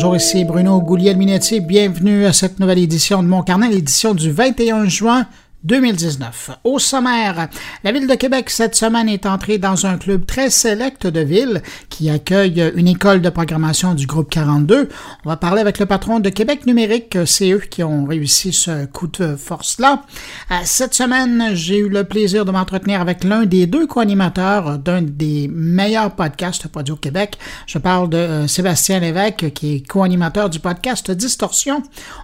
Bonjour, ici Bruno Gouliel-Minetti. Bienvenue à cette nouvelle édition de Mon Carnet, l'édition du 21 juin 2019. Au sommaire, la ville de Québec cette semaine est entrée dans un club très sélect de villes qui accueille une école de programmation du groupe 42. On va parler avec le patron de Québec numérique, c'est eux qui ont réussi ce coup de force-là. Euh, cette semaine, j'ai eu le plaisir de m'entretenir avec l'un des deux co-animateurs d'un des meilleurs podcasts produits au Québec. Je parle de euh, Sébastien Lévesque qui est co-animateur du podcast Distorsion.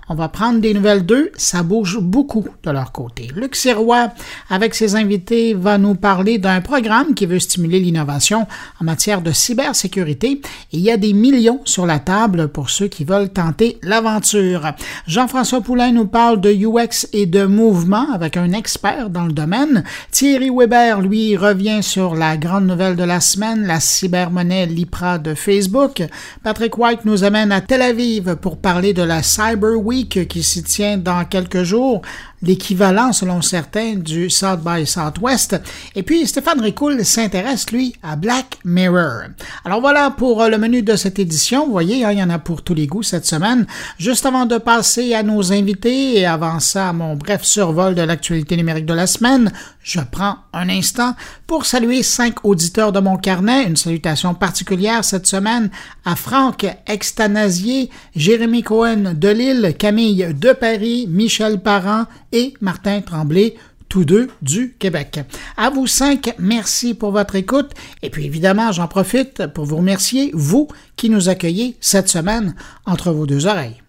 On va prendre des nouvelles d'eux, ça bouge beaucoup de leur côté. Luc Sirois, avec ses invités, va nous parler d'un programme qui veut stimuler l'innovation en matière de cybersécurité. Il y a des millions sur la table pour ceux qui veulent tenter l'aventure. Jean-François Poulain nous parle de UX et de mouvement avec un expert dans le domaine. Thierry Weber, lui, revient sur la grande nouvelle de la semaine, la cybermonnaie Lipra de Facebook. Patrick White nous amène à Tel Aviv pour parler de la Cyber Week qui s'y tient dans quelques jours l'équivalent, selon certains, du South by Southwest. Et puis, Stéphane Ricoul s'intéresse, lui, à Black Mirror. Alors voilà pour euh, le menu de cette édition. Vous voyez, hein, il y en a pour tous les goûts cette semaine. Juste avant de passer à nos invités et avant ça, mon bref survol de l'actualité numérique de la semaine, je prends un instant pour saluer cinq auditeurs de mon carnet. Une salutation particulière cette semaine à Franck Extanasier, Jérémy Cohen de Lille, Camille de Paris, Michel Parent et Martin Tremblay, tous deux du Québec. À vous cinq, merci pour votre écoute. Et puis évidemment, j'en profite pour vous remercier, vous qui nous accueillez cette semaine entre vos deux oreilles.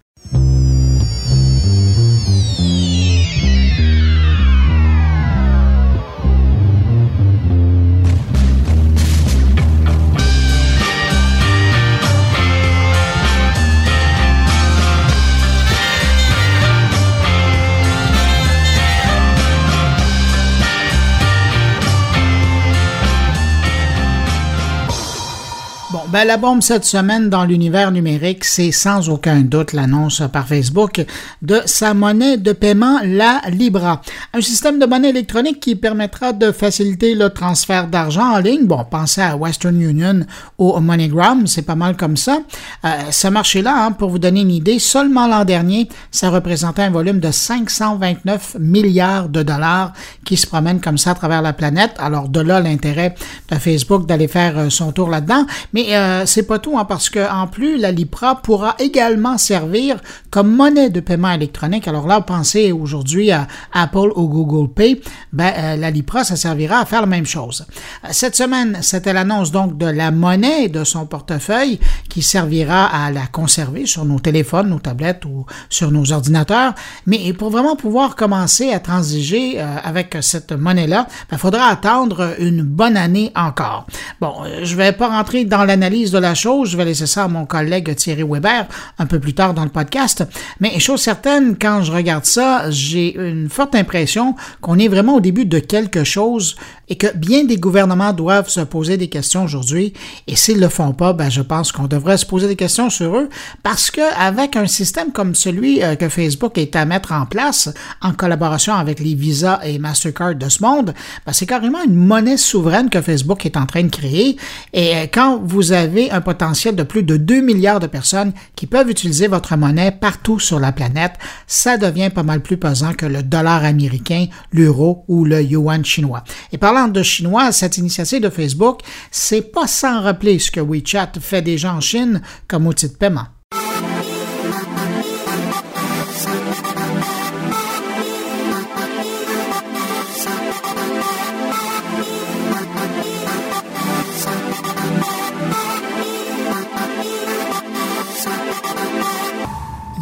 Ben, la bombe cette semaine dans l'univers numérique, c'est sans aucun doute l'annonce par Facebook de sa monnaie de paiement, la Libra. Un système de monnaie électronique qui permettra de faciliter le transfert d'argent en ligne. Bon, pensez à Western Union ou MoneyGram, c'est pas mal comme ça. Euh, ce marché-là, hein, pour vous donner une idée, seulement l'an dernier, ça représentait un volume de 529 milliards de dollars qui se promènent comme ça à travers la planète. Alors de là l'intérêt de Facebook d'aller faire euh, son tour là-dedans. Mais euh, euh, c'est pas tout, hein, parce que en plus, la Lipra pourra également servir comme monnaie de paiement électronique. Alors là, pensez aujourd'hui à Apple ou Google Pay, ben, euh, la Lipra, ça servira à faire la même chose. Euh, cette semaine, c'était l'annonce donc de la monnaie de son portefeuille qui servira à la conserver sur nos téléphones, nos tablettes ou sur nos ordinateurs. Mais pour vraiment pouvoir commencer à transiger avec cette monnaie-là, il ben, faudra attendre une bonne année encore. Bon, je vais pas rentrer dans l'analyse de la chose. Je vais laisser ça à mon collègue Thierry Weber un peu plus tard dans le podcast. Mais chose certaine, quand je regarde ça, j'ai une forte impression qu'on est vraiment au début de quelque chose et que bien des gouvernements doivent se poser des questions aujourd'hui. Et s'ils le font pas, ben, je pense qu'on devrait se poser des questions sur eux parce que avec un système comme celui euh, que Facebook est à mettre en place en collaboration avec les Visa et Mastercard de ce monde, ben, c'est carrément une monnaie souveraine que Facebook est en train de créer. Et euh, quand vous avez un potentiel de plus de 2 milliards de personnes qui peuvent utiliser votre monnaie partout sur la planète, ça devient pas mal plus pesant que le dollar américain, l'euro ou le yuan chinois. Et parlant de chinois, cette initiative de Facebook, c'est pas sans rappeler ce que WeChat fait déjà en Chine comme outil de paiement.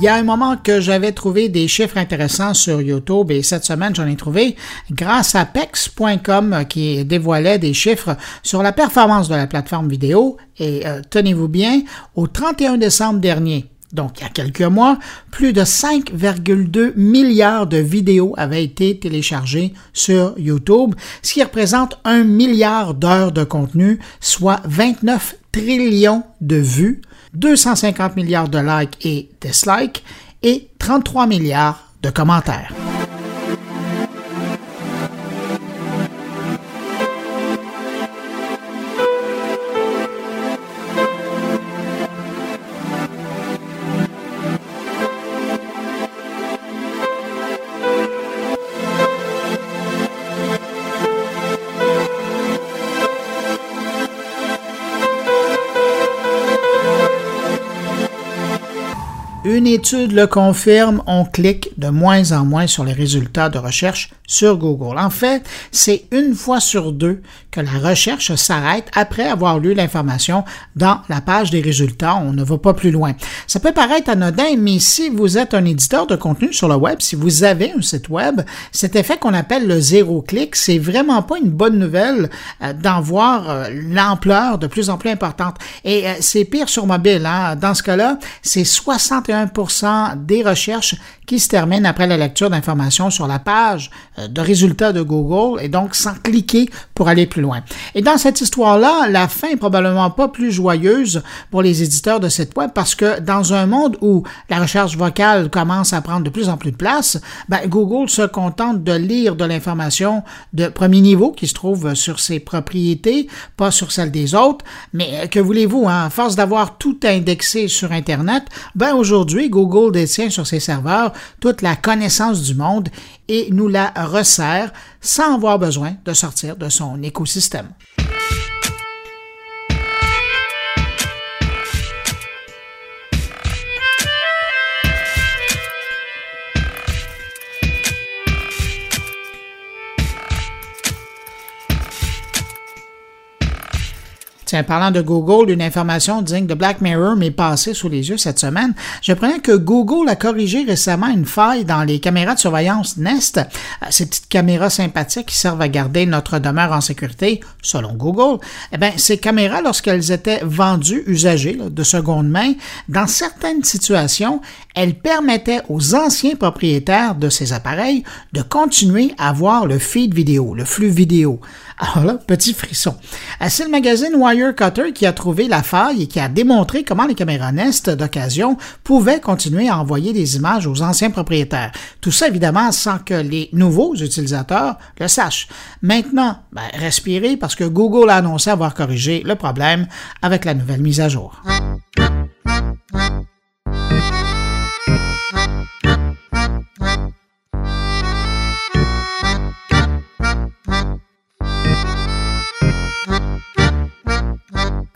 Y a un moment que j'avais trouvé des chiffres intéressants sur YouTube et cette semaine j'en ai trouvé grâce à pex.com qui dévoilait des chiffres sur la performance de la plateforme vidéo. Et euh, tenez-vous bien, au 31 décembre dernier, donc il y a quelques mois, plus de 5,2 milliards de vidéos avaient été téléchargées sur YouTube, ce qui représente un milliard d'heures de contenu, soit 29 trillions de vues 250 milliards de likes et dislikes et 33 milliards de commentaires. Une étude le confirme, on clique de moins en moins sur les résultats de recherche sur Google. En fait, c'est une fois sur deux que la recherche s'arrête après avoir lu l'information dans la page des résultats. On ne va pas plus loin. Ça peut paraître anodin, mais si vous êtes un éditeur de contenu sur le web, si vous avez un site web, cet effet qu'on appelle le zéro clic, c'est vraiment pas une bonne nouvelle euh, d'en voir euh, l'ampleur de plus en plus importante. Et euh, c'est pire sur mobile. Hein? Dans ce cas-là, c'est 61% des recherches qui se terminent après la lecture d'informations sur la page de résultats de Google et donc sans cliquer pour aller plus loin. Et dans cette histoire-là, la fin est probablement pas plus joyeuse pour les éditeurs de sites web parce que dans un monde où la recherche vocale commence à prendre de plus en plus de place, ben, Google se contente de lire de l'information de premier niveau qui se trouve sur ses propriétés, pas sur celle des autres. Mais euh, que voulez-vous, hein? à force d'avoir tout indexé sur Internet, ben aujourd'hui, Google détient sur ses serveurs toute la connaissance du monde et nous la resserre sans avoir besoin de sortir de son écosystème. Tiens, parlant de Google, une information digne de Black Mirror m'est passée sous les yeux cette semaine. Je prenais que Google a corrigé récemment une faille dans les caméras de surveillance Nest, euh, ces petites caméras sympathiques qui servent à garder notre demeure en sécurité, selon Google. Eh bien, ces caméras, lorsqu'elles étaient vendues usagées de seconde main, dans certaines situations, elles permettaient aux anciens propriétaires de ces appareils de continuer à voir le feed vidéo, le flux vidéo. Alors là, petit frisson. Euh, c'est le magazine Wirecutter qui a trouvé la faille et qui a démontré comment les caméras Nest d'occasion pouvaient continuer à envoyer des images aux anciens propriétaires. Tout ça, évidemment, sans que les nouveaux utilisateurs le sachent. Maintenant, ben, respirez parce que Google a annoncé avoir corrigé le problème avec la nouvelle mise à jour.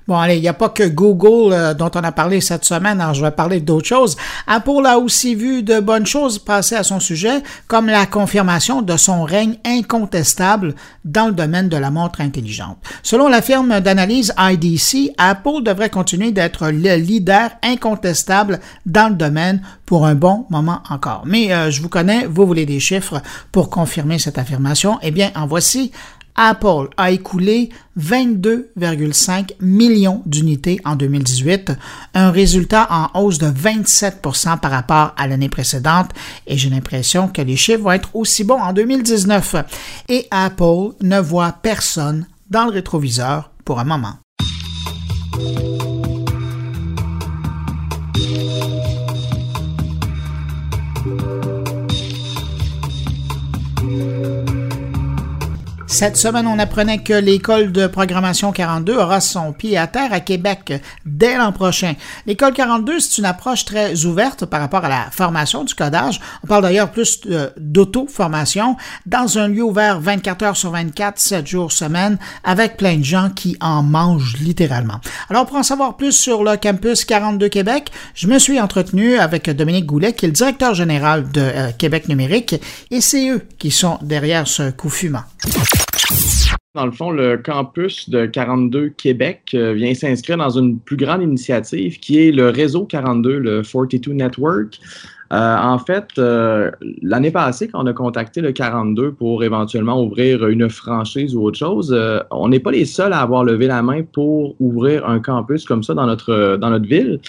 Bon, allez, il n'y a pas que Google euh, dont on a parlé cette semaine, alors je vais parler d'autres choses. Apple a aussi vu de bonnes choses passer à son sujet, comme la confirmation de son règne incontestable dans le domaine de la montre intelligente. Selon la firme d'analyse IDC, Apple devrait continuer d'être le leader incontestable dans le domaine pour un bon moment encore. Mais euh, je vous connais, vous voulez des chiffres pour confirmer cette affirmation? Eh bien, en voici Apple a écoulé 22,5 millions d'unités en 2018, un résultat en hausse de 27% par rapport à l'année précédente et j'ai l'impression que les chiffres vont être aussi bons en 2019. Et Apple ne voit personne dans le rétroviseur pour un moment. Cette semaine, on apprenait que l'école de programmation 42 aura son pied à terre à Québec dès l'an prochain. L'école 42, c'est une approche très ouverte par rapport à la formation du codage. On parle d'ailleurs plus d'auto-formation dans un lieu ouvert 24 heures sur 24, 7 jours semaine, avec plein de gens qui en mangent littéralement. Alors, pour en savoir plus sur le campus 42 Québec, je me suis entretenu avec Dominique Goulet, qui est le directeur général de euh, Québec numérique, et c'est eux qui sont derrière ce coup fumant. Dans le fond, le campus de 42 Québec euh, vient s'inscrire dans une plus grande initiative qui est le réseau 42, le 42 Network. Euh, en fait, euh, l'année passée, quand on a contacté le 42 pour éventuellement ouvrir une franchise ou autre chose, on n'est pas les seuls à avoir levé la main pour ouvrir un campus comme ça dans notre, dans notre ville.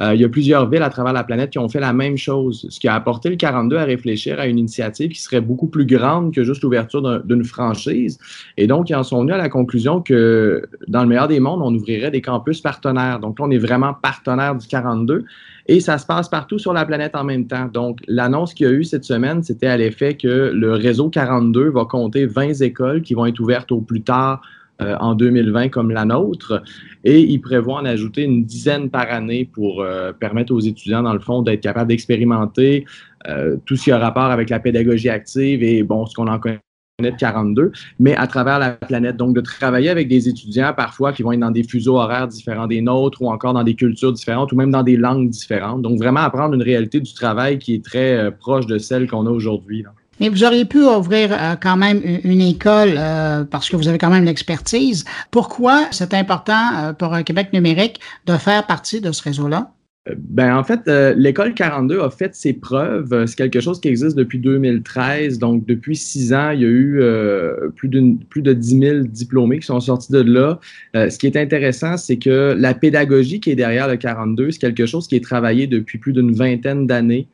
Euh, il y a plusieurs villes à travers la planète qui ont fait la même chose, ce qui a apporté le 42 à réfléchir à une initiative qui serait beaucoup plus grande que juste l'ouverture d'une franchise. Et donc, ils en sont venus à la conclusion que dans le meilleur des mondes, on ouvrirait des campus partenaires. Donc, là, on est vraiment partenaire du 42 et ça se passe partout sur la planète en même temps. Donc, l'annonce qu'il y a eu cette semaine, c'était à l'effet que le réseau 42 va compter 20 écoles qui vont être ouvertes au plus tard euh, en 2020 comme la nôtre. Et il prévoit en ajouter une dizaine par année pour euh, permettre aux étudiants, dans le fond, d'être capables d'expérimenter euh, tout ce qui a rapport avec la pédagogie active et, bon, ce qu'on en connaît 42, mais à travers la planète. Donc, de travailler avec des étudiants parfois qui vont être dans des fuseaux horaires différents des nôtres ou encore dans des cultures différentes ou même dans des langues différentes. Donc, vraiment apprendre une réalité du travail qui est très euh, proche de celle qu'on a aujourd'hui. Mais vous auriez pu ouvrir euh, quand même une, école euh, parce que vous avez quand même l'expertise. Pourquoi c'est important pour un Québec numérique de faire partie de ce réseau-là? Ben, en fait, euh, l'école 42 a fait ses preuves. C'est quelque chose qui existe depuis 2013. Donc, depuis six ans, il y a eu euh, plus, plus de 10 000 diplômés qui sont sortis de là. Euh, ce qui est intéressant, c'est que la pédagogie qui est derrière le 42, c'est quelque chose qui est travaillé depuis plus d'une vingtaine d'années.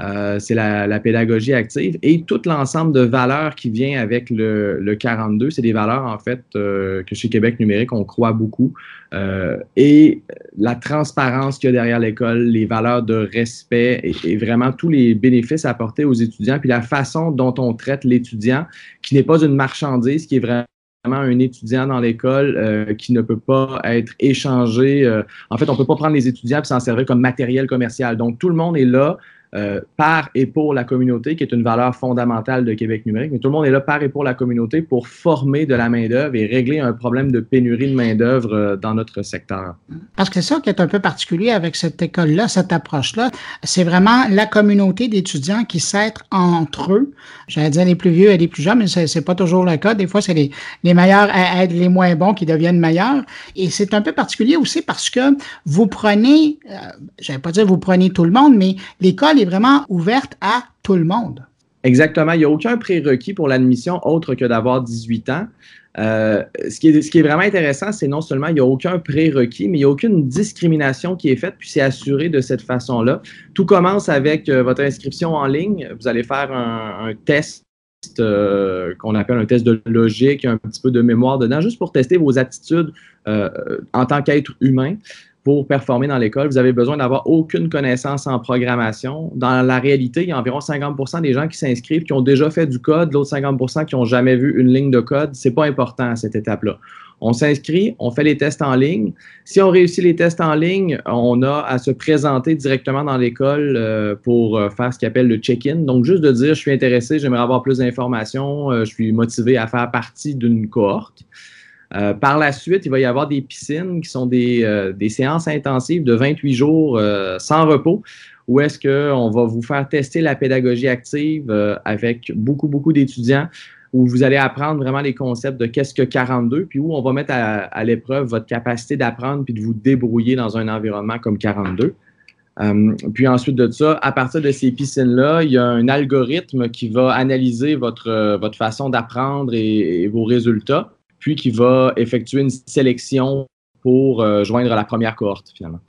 Euh, c'est la, pédagogie active et tout l'ensemble de valeurs qui vient avec le, 42. C'est des valeurs, en fait, euh, que chez Québec numérique, on croit beaucoup. Euh, et la transparence qu'il y a derrière l'école, les valeurs de respect et, vraiment tous les bénéfices apportés aux étudiants, puis la façon dont on traite l'étudiant, qui n'est pas une marchandise, qui est vraiment un étudiant dans l'école qui ne peut pas être échangé. en fait, on ne peut pas prendre les étudiants et s'en servir comme matériel commercial. Donc, tout le monde est là euh, par et pour la communauté, qui est une valeur fondamentale de Québec numérique. Mais tout le monde est là par et pour la communauté pour former de la main-d'œuvre et régler un problème de pénurie de main-d'œuvre euh, dans notre secteur. Parce que c'est ça qui est un peu particulier avec cette école-là, cette approche-là. C'est vraiment la communauté d'étudiants qui s'aident entre eux. J'allais dire les plus vieux et les plus jeunes, mais c'est, n'est pas toujours le cas. Des fois, c'est les, les meilleurs être les moins bons qui deviennent meilleurs. Et c'est un peu particulier aussi parce que vous prenez, euh, j'allais pas dire vous prenez tout le monde, mais l'école est vraiment ouverte à tout le monde. Exactement. Il n'y a aucun prérequis pour l'admission autre que d'avoir 18 ans. Euh, ce, qui est, ce, qui est, vraiment intéressant, c'est non seulement il n'y a aucun prérequis, mais il n'y a aucune discrimination qui est faite, puis c'est assuré de cette façon-là. Tout commence avec euh, votre inscription en ligne. Vous allez faire un, test euh, qu'on appelle un test de logique, un petit peu de mémoire dedans, juste pour tester vos attitudes en tant qu'être humain pour performer dans l'école, vous avez besoin d'avoir aucune connaissance en programmation. Dans la réalité, il y a environ 50 des gens qui s'inscrivent qui ont déjà fait du code, l'autre 50% qui n'ont jamais vu une ligne de code. Ce n'est pas important à cette étape-là. On s'inscrit, on fait les tests en ligne. Si on réussit les tests en ligne, on a à se présenter directement dans l'école euh, pour euh, faire ce qu'on appelle le check-in. Donc, juste de dire, je suis intéressé, j'aimerais avoir plus d'informations, euh, je suis motivé à faire partie d'une cohorte. Euh, par la suite, il va y avoir des piscines qui sont des, euh, séances intensives de 28 jours euh, sans repos, où est-ce qu'on va vous faire tester la pédagogie active avec beaucoup, beaucoup d'étudiants, où vous allez apprendre vraiment les concepts de qu'est-ce que 42, puis où on va mettre à, l'épreuve votre capacité d'apprendre puis de vous débrouiller dans un environnement comme 42. puis ensuite de ça, à partir de ces piscines-là, il y a un algorithme qui va analyser votre, votre façon d'apprendre et, vos résultats puis qui va effectuer une sélection pour euh, joindre la première cohorte, finalement.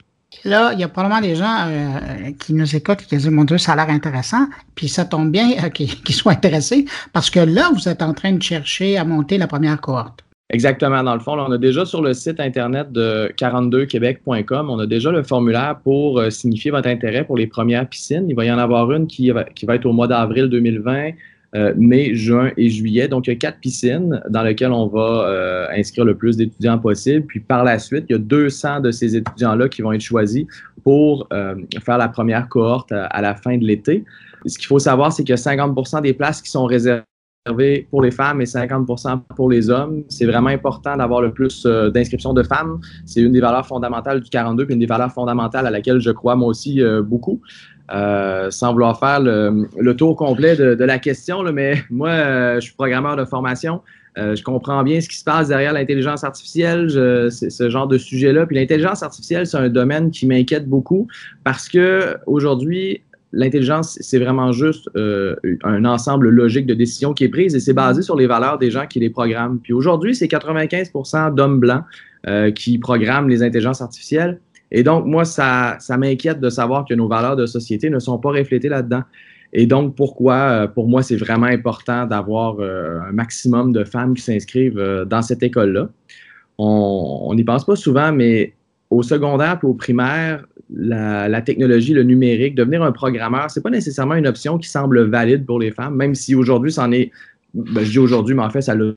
Là, il y a probablement des gens euh, qui nous écoutent et qui disent Mon Dieu, ça a l'air intéressant. Puis ça tombe bien euh, qu'ils soient intéressés parce que là, vous êtes en train de chercher à monter la première cohorte. Exactement. Dans le fond, on a déjà sur le site internet de 42quebec.com, on a déjà le formulaire pour signifier votre intérêt pour les premières piscines. Il va y en avoir une qui qui va être au mois d'avril 2020, euh, mai, juin et juillet. Donc, il y a quatre piscines dans lesquelles on va euh, inscrire le plus d'étudiants possible. Puis par la suite, il y a 200 de ces étudiants-là qui vont être choisis pour euh, faire la première cohorte à, la fin de l'été. Ce qu'il faut savoir, c'est a 50 des places qui sont réservées pour les femmes et 50 pour les hommes. C'est vraiment important d'avoir le plus d'inscriptions de femmes. C'est une des valeurs fondamentales du 42, puis une des valeurs fondamentales à laquelle je crois moi aussi beaucoup. Euh, sans vouloir faire le, tour complet de, la question, mais moi, euh, je suis programmeur de formation. Euh, je comprends bien ce qui se passe derrière l'intelligence artificielle, ce genre de sujet-là. Puis l'intelligence artificielle, c'est un domaine qui m'inquiète beaucoup parce que aujourd'hui, l'intelligence, c'est vraiment juste un ensemble logique de décisions qui est prise et c'est basé sur les valeurs des gens qui les programment. Puis aujourd'hui, c'est 95 d'hommes blancs qui programment les intelligences artificielles. Et donc, moi, ça, ça m'inquiète de savoir que nos valeurs de société ne sont pas reflétées là-dedans. Et donc, pourquoi, euh, pour moi, c'est vraiment important d'avoir euh, un maximum de femmes qui s'inscrivent euh, dans cette école-là. On n'y pense pas souvent, mais au secondaire et au primaire, la, technologie, le numérique, devenir un programmeur, c'est pas nécessairement une option qui semble valide pour les femmes, même si aujourd'hui, c'en est, ben, je dis aujourd'hui, mais en fait, ça l'a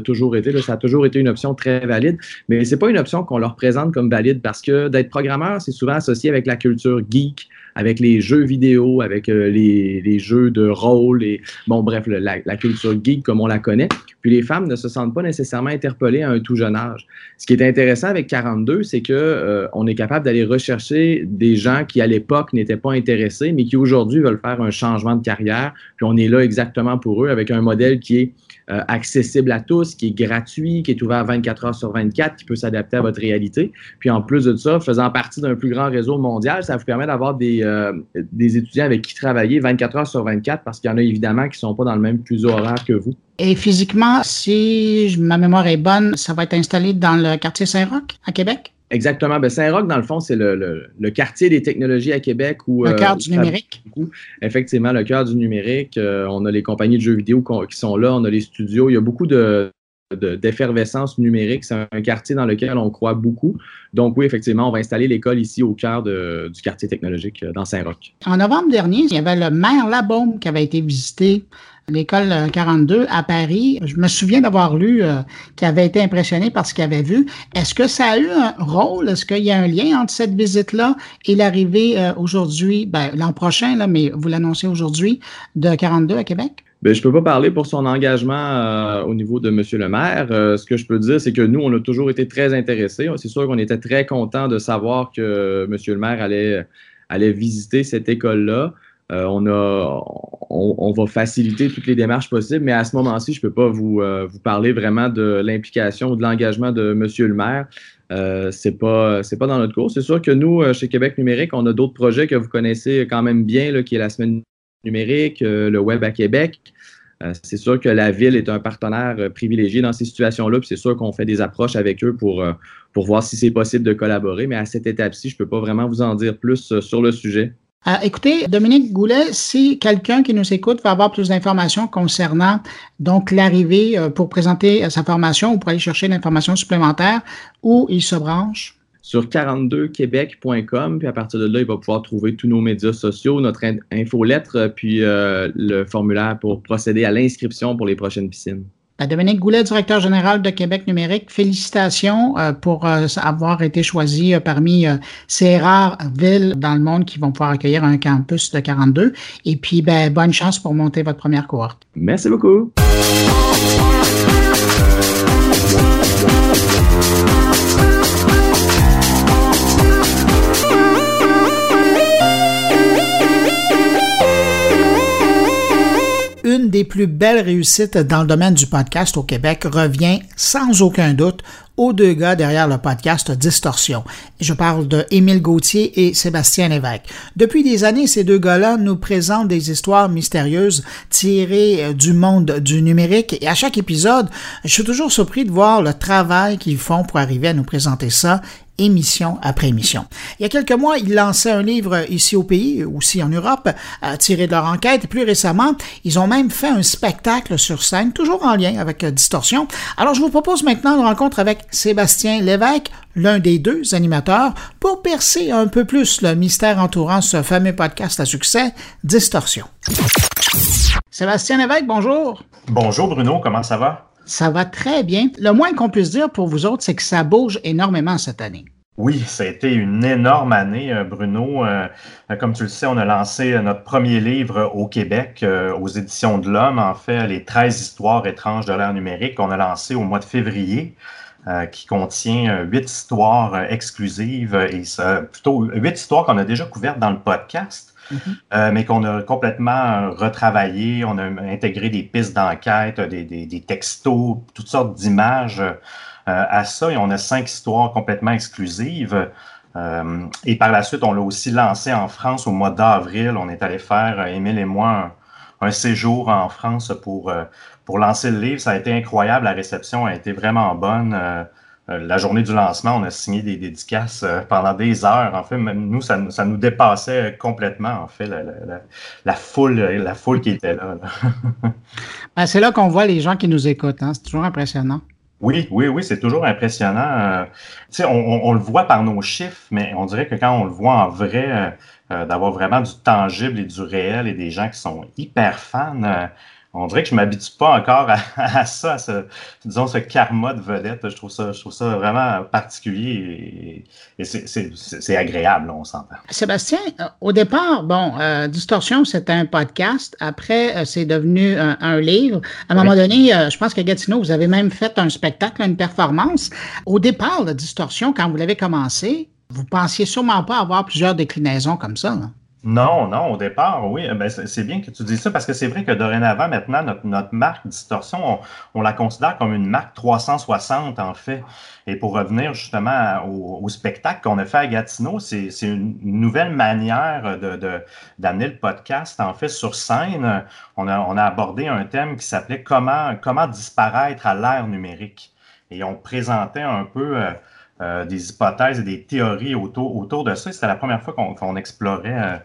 toujours été. ça a toujours été une option très valide, mais c'est pas une option qu'on leur présente comme valide parce que d'être programmeur, c'est souvent associé avec la culture geek, avec les jeux vidéo, avec euh, les, jeux de rôle et bon bref, la, culture geek comme on la connaît. Puis les femmes ne se sentent pas nécessairement interpellées à un tout jeune âge. Ce qui est intéressant avec 42, c'est que euh, on est capable d'aller rechercher des gens qui à l'époque n'étaient pas intéressés, mais qui aujourd'hui veulent faire un changement de carrière. Puis on est là exactement pour eux avec un modèle qui est euh, accessible à tous, qui est gratuit, qui est ouvert 24 heures sur 24, qui peut s'adapter à votre réalité. Puis en plus de ça, faisant partie d'un plus grand réseau mondial, ça vous permet d'avoir des, euh, des étudiants avec qui travailler 24 heures sur 24 parce qu'il y en a évidemment qui ne sont pas dans le même fuseau horaire que vous. Et physiquement, si ma mémoire est bonne, ça va être installé dans le quartier Saint-Roch à Québec? Exactement. Ben, Saint-Roch, dans le fond, c'est le, quartier des technologies à Québec. Où, le cœur euh, du numérique. Effectivement, le cœur du numérique. Euh, on a les compagnies de jeux vidéo qui sont là, on a les studios. Il y a beaucoup de, d'effervescence numérique. C'est un quartier dans lequel on croit beaucoup. Donc oui, effectivement, on va installer l'école ici au cœur du quartier technologique euh, dans Saint-Roch. En novembre dernier, il y avait le maire Labaume qui avait été visité l'école 42 à Paris. Je me souviens d'avoir lu euh, qu'il avait été impressionné par ce qu'il avait vu. Est-ce que ça a eu un rôle? Est-ce qu'il y a un lien entre cette visite-là et l'arrivée euh, aujourd'hui, ben, l'an prochain, là, mais vous l'annoncez aujourd'hui, de 42 à Québec? Bien, je ne peux pas parler pour son engagement euh, au niveau de M. le maire. ce que je peux dire, c'est que nous, on a toujours été très intéressés. C'est sûr qu'on était très contents de savoir que M. le maire allait, allait visiter cette école-là. Euh, on, va faciliter toutes les démarches possibles, mais à ce moment-ci, je ne peux pas vous, euh, vous parler vraiment de l'implication ou de l'engagement de M. le maire. Euh, pas c'est pas dans notre cours. C'est sûr que nous, chez Québec Numérique, on a d'autres projets que vous connaissez quand même bien, qui est la semaine numérique, le web à Québec. c'est sûr que la ville est un partenaire privilégié dans ces situations-là, c'est sûr qu'on fait des approches avec eux pour, pour voir si c'est possible de collaborer, mais à cette étape-ci, je ne peux pas vraiment vous en dire plus sur le sujet. Euh, écoutez, Dominique Goulet, si quelqu'un qui nous écoute veut avoir plus d'informations concernant donc l'arrivée euh, pour présenter euh, sa formation ou pour aller chercher l'information supplémentaire, où il se branche? Sur 42québec.com, puis à partir de là, il va pouvoir trouver tous nos médias sociaux, notre infolettre, puis le formulaire pour procéder à l'inscription pour les prochaines piscines. Dominique Goulet, directeur général de Québec numérique, félicitations euh, pour euh, avoir été choisi euh, parmi ces rares villes dans le monde qui vont pouvoir accueillir un campus de 42. Et puis, ben, bonne chance pour monter votre première cohorte. Merci beaucoup. Une des plus belles réussites dans le domaine du podcast au Québec revient sans aucun doute aux deux gars derrière le podcast Distorsion. Je parle de Émile Gauthier et Sébastien Lévesque. Depuis des années, ces deux gars-là nous présentent des histoires mystérieuses tirées euh, du monde du numérique et à chaque épisode, je suis toujours surpris de voir le travail qu'ils font pour arriver à nous présenter ça émission après émission. Il y a quelques mois, ils lançaient un livre ici au pays, aussi en Europe, tiré de leur enquête. Plus récemment, ils ont même fait un spectacle sur scène, toujours en lien avec euh, Distorsion. Alors, je vous propose maintenant une rencontre avec Sébastien Lévesque, l'un des deux animateurs, pour percer un peu plus le mystère entourant ce fameux podcast à succès, Distorsion. Sébastien Lévesque, bonjour. Bonjour Bruno, comment ça va? Ça va très bien. Le moins qu'on puisse dire pour vous autres, c'est que ça bouge énormément cette année. Oui, ça a été une énorme année, euh, Bruno. Euh, comme tu le sais, on a lancé notre premier livre au Québec, euh, aux éditions de l'Homme, en fait, les 13 histoires étranges de l'ère numérique qu'on a lancé au mois de février. qui contient huit histoires exclusives et plutôt huit histoires qu'on a déjà couvertes dans le podcast. Mm-hmm. Euh, mais qu'on a complètement retravaillé. On a intégré des pistes d'enquête, des, textos, toutes sortes d'images euh, à ça. Et on a cinq histoires complètement exclusives. Euh, et par la suite, on l'a aussi lancé en France au mois d'avril. On est allé faire, Émile et moi, un, séjour en France pour, pour lancer le livre. Ça a été incroyable. La réception a été vraiment bonne. Euh, la journée du lancement, on a signé des dédicaces euh, pendant des heures. En fait, même nous, ça, nous dépassait complètement, en fait, la, foule, la foule qui était là. Ben, c'est là qu'on voit les gens qui nous écoutent. Hein. C'est toujours impressionnant. Oui, oui, oui, c'est toujours impressionnant. Euh, on, on, le voit par nos chiffres, mais on dirait que quand on le voit en vrai, d'avoir vraiment du tangible et du réel et des gens qui sont hyper fans, on dirait que je ne m'habitue pas encore à, ça, à ce, disons, ce karma de vedette. Je trouve ça, je trouve ça vraiment particulier et, c'est agréable, on s'entend. Sébastien, euh, au départ, bon, euh, Distorsion, c'était un podcast. Après, euh, c'est devenu un, livre. À un moment donné, je pense qu'à Gatineau, vous avez même fait un spectacle, une performance. Au départ, la Distorsion, quand vous l'avez commencé, vous pensiez sûrement pas avoir plusieurs déclinaisons comme ça. Là. Non, non, au départ, oui. Ben, c'est bien que tu dises ça parce que c'est vrai que dorénavant, maintenant, notre, marque Distorsion, on, la considère comme une marque 360, en fait. Et pour revenir justement au, spectacle qu'on a fait à Gatineau, c'est une nouvelle manière d'amener le podcast, en fait, sur scène. On a, abordé un thème qui s'appelait comment, comment disparaître à l'ère numérique. Et on présentait un peu. Euh, euh, des hypothèses et des théories autour, autour de ça. C'était la première fois qu'on explorait,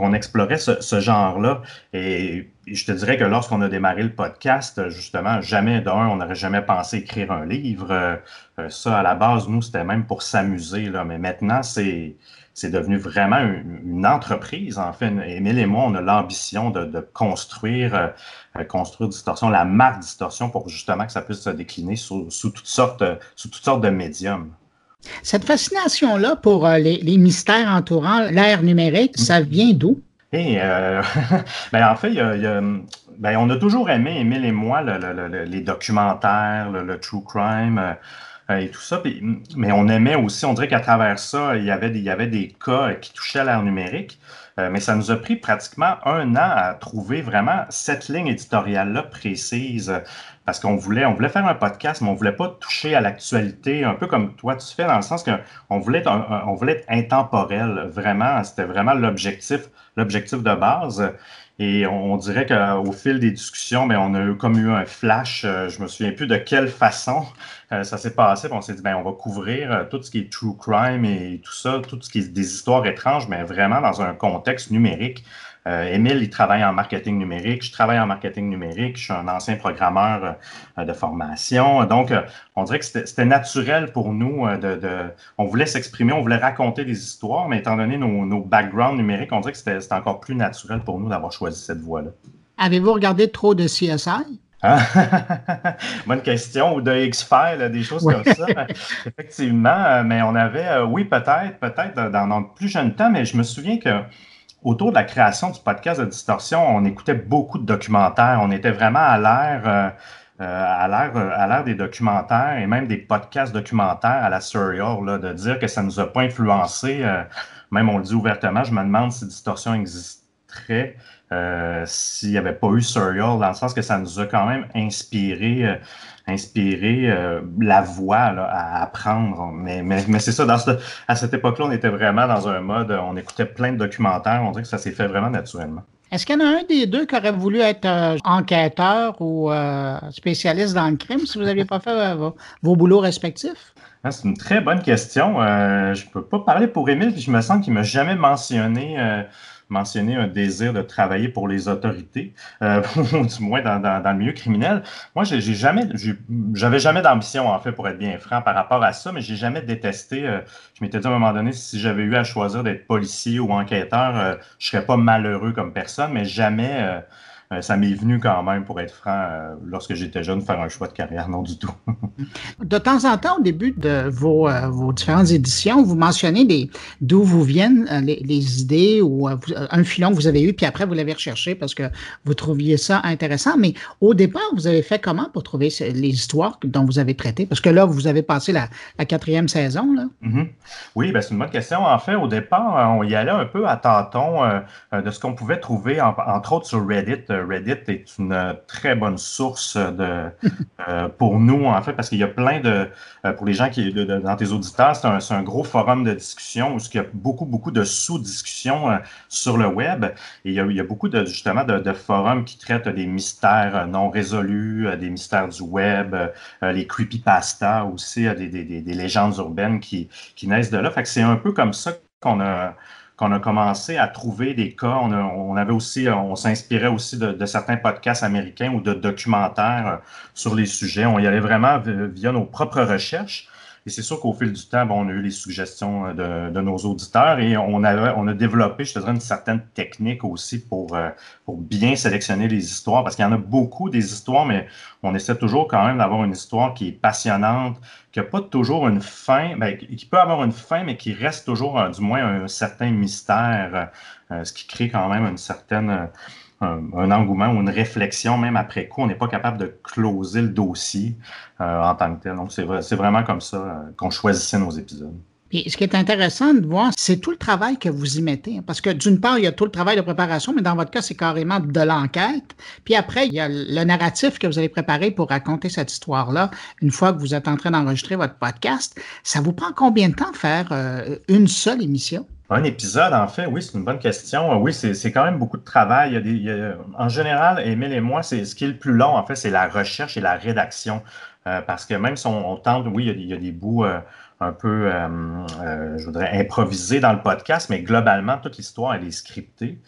euh, explorait ce, genre-là. Et, je te dirais que lorsqu'on a démarré le podcast, justement, jamais d'un, on n'aurait jamais pensé écrire un livre. Euh, ça, à la base, nous, c'était même pour s'amuser. Mais maintenant, c'est c'est devenu vraiment une, entreprise. En fait, Émile et moi, on a l'ambition de, construire, euh, construire Distorsion, la marque Distorsion, pour justement que ça puisse se décliner sous, toutes, sortes, sous toutes sortes de médiums. Cette fascination-là pour euh, les, mystères entourant l'ère numérique, ça mm. vient d'où? Euh, ben, en fait, ben, on a toujours aimé, Emile et moi, les documentaires, le, true crime euh, et tout ça. mais on aimait aussi, on dirait qu'à travers ça, il y, avait des, il y avait des cas qui touchaient l'ère numérique. Mais ça nous a pris pratiquement un an à trouver vraiment cette ligne éditoriale-là précise parce qu'on voulait, on voulait faire un podcast, mais on voulait pas toucher à l'actualité, un peu comme toi tu fais, dans le sens qu'on voulait on voulait être intemporel, vraiment, c'était vraiment l'objectif, l'objectif de base. Et on, dirait qu'au fil des discussions, ben, on a eu comme eu un flash, euh, je me souviens plus de quelle façon euh, ça s'est passé. on s'est dit, ben, on va couvrir euh, tout ce qui est true crime et tout ça, tout ce qui est des histoires étranges, mais vraiment dans un contexte numérique. Euh, Émile, il travaille en marketing numérique. Je travaille en marketing numérique. Je suis un ancien programmeur euh, de formation. Donc, euh, on dirait que c'était naturel pour nous de, On voulait s'exprimer, on voulait raconter des histoires, mais étant donné nos, backgrounds numériques, on dirait que c'était encore plus naturel pour nous d'avoir choisi cette voie-là. Avez-vous regardé trop de CSI? Ah, bonne question. Ou de X-Files, des choses comme ça. Effectivement, mais on avait, oui, peut-être, peut-être dans notre plus jeune temps, mais je me souviens que autour de la création du podcast de Distorsion, on écoutait beaucoup de documentaires. On était vraiment à l'ère euh, euh, l'ère des documentaires et même des podcasts documentaires à la Surreal, de dire que ça ne nous a pas influencé. Euh, même on le dit ouvertement, je me demande si Distorsion existerait s'il n'y avait pas eu Surreal, dans le sens que ça nous a quand même inspiré inspiré euh, la voix à apprendre. Mais, mais, mais c'est ça, dans à cette époque-là, on était vraiment dans un mode, on écoutait plein de documentaires, on dirait que ça s'est fait vraiment naturellement. Est-ce qu'il y en a un des deux qui aurait voulu être euh, enquêteur ou euh, spécialiste dans le crime si vous n'aviez pas fait vos, boulots respectifs? Ah, c'est une très bonne question. je ne peux pas parler pour Émile, puis je me sens qu'il ne m'a jamais mentionné mentionné un désir de travailler pour les autorités, euh, du moins dans, le milieu criminel. Moi, j'ai jamais, j'avais jamais d'ambition, en fait, pour être bien franc par rapport à ça, mais j'ai jamais détesté. Euh, je m'étais dit à un moment donné, si j'avais eu à choisir d'être policier ou enquêteur, euh, je serais pas malheureux comme personne, mais jamais euh, ça m'est venu quand même, pour être franc, euh, lorsque j'étais jeune, faire un choix de carrière, non du tout. de temps en temps, au début de vos, euh, vos différentes éditions, vous mentionnez d'où vous viennent les, idées ou un filon que vous avez eu, puis après vous l'avez recherché parce que vous trouviez ça intéressant. Mais au départ, vous avez fait comment pour trouver les histoires dont vous avez traité? Parce que là, vous avez passé la, quatrième saison. Là. Mm-hmm. Oui, ben, c'est une bonne question. En fait, au départ, on y allait un peu à tâtons de ce qu'on pouvait trouver, entre autres sur Reddit. Reddit est une euh, très bonne source de, euh, pour nous, en fait, parce qu'il y a plein de, euh, pour les gens qui, dans tes auditeurs, c'est un, gros forum de discussion où il y a beaucoup, beaucoup de sous-discussions sur le web. Et il y a, beaucoup de, justement, de, forums qui traitent des mystères non résolus, des mystères du web, les creepypasta aussi, des, des, des, légendes urbaines qui, qui naissent de là. Fait que c'est un peu comme ça qu'on a qu'on a commencé à trouver des cas. On, avait aussi, on s'inspirait aussi de, certains podcasts américains ou de documentaires euh, sur les sujets. On y allait vraiment via nos propres recherches. Et c'est sûr qu'au fil du temps, bon, on a eu les suggestions de, de, nos auditeurs et on a, on a développé, je te dirais, une certaine technique aussi pour, pour bien sélectionner les histoires, parce qu'il y en a beaucoup des histoires, mais on essaie toujours quand même d'avoir une histoire qui est passionnante, qui n'a pas toujours une fin, ben, qui peut avoir une fin, mais qui reste toujours, du moins, un certain mystère, ce qui crée quand même une certaine un, engouement ou une réflexion, même après coup. On n'est pas capable de closer le dossier euh, en tant que tel. Donc, c'est vraiment comme ça euh, qu'on choisissait nos épisodes. Et ce qui est intéressant de voir, c'est tout le travail que vous y mettez. Hein. Parce que d'une part, il y a tout le travail de préparation, mais dans votre cas, c'est carrément de l'enquête. Puis après, il y a le narratif que vous allez préparer pour raconter cette histoire-là une fois que vous êtes en train d'enregistrer votre podcast. Ça vous prend combien de temps faire euh, une seule émission? Un épisode, en fait, oui, c'est une bonne question. Oui, c'est quand même beaucoup de travail. en général, Émile et moi, c'est ce qui est le plus long, en fait, c'est la recherche et la rédaction. Euh, parce que même si on, tente, oui, il y, a, des bouts euh, un peu, euh, je voudrais, improvisés dans le podcast, mais globalement, toute l'histoire, elle est scriptée.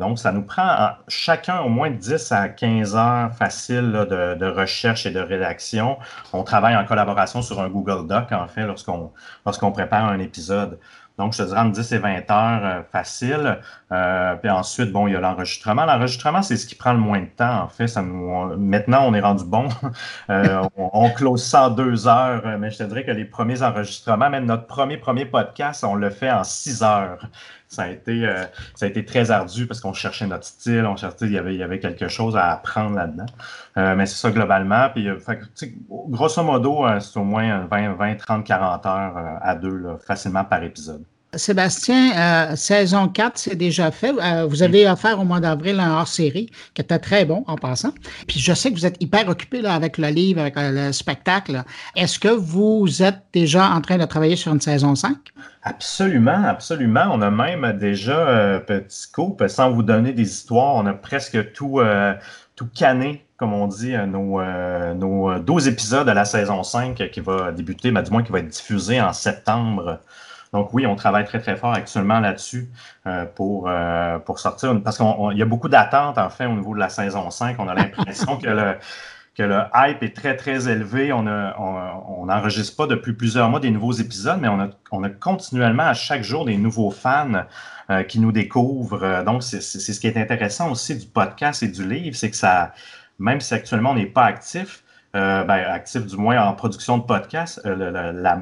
donc, ça nous prend chacun au moins 10 à 15 heures faciles de, de, recherche et de rédaction. On travaille en collaboration sur un Google Doc, en fait, lorsqu'on lorsqu'on prépare un épisode. Donc, je te dirais entre 10 et 20 heures euh, facile. Euh, puis ensuite, bon, il y a l'enregistrement. L'enregistrement, c'est ce qui prend le moins de temps, en fait. Ça maintenant, on est rendu bon. Euh, on, close ça en deux heures, mais je te dirais que les premiers enregistrements, même notre premier, premier podcast, on le fait en six heures. Ça a été, ça a été très ardu parce qu'on cherchait notre style, on cherchait, il y avait, il y avait quelque chose à apprendre là-dedans. mais c'est ça globalement. Puis, grosso modo, c'est au moins 20, 20, 30, 40 heures à deux, facilement par épisode. Sébastien, euh, saison 4, c'est déjà fait. Euh, vous avez offert au mois d'avril un hors-série qui était très bon en passant. Puis je sais que vous êtes hyper occupé là, avec le livre, avec euh, le spectacle. Est-ce que vous êtes déjà en train de travailler sur une saison 5? Absolument, absolument. On a même déjà, petit coup, sans vous donner des histoires, on a presque tout, tout canné comme on dit, nos, nos 12 épisodes de la saison 5 qui va débuter, mais du moins qui va être diffusé en septembre donc oui, on travaille très, très fort actuellement là-dessus euh, pour, euh, pour sortir, parce qu'il y a beaucoup d'attentes, en fait, au niveau de la saison 5. On a l'impression que le, que le hype est très, très élevé. On n'enregistre on, pas depuis plusieurs mois des nouveaux épisodes, mais on a, on a continuellement à chaque jour des nouveaux fans euh, qui nous découvrent. Donc, c'est ce qui est intéressant aussi du podcast et du livre, c'est que ça, même si actuellement on n'est pas actif, euh, ben, actif du moins en production de podcasts, euh, la,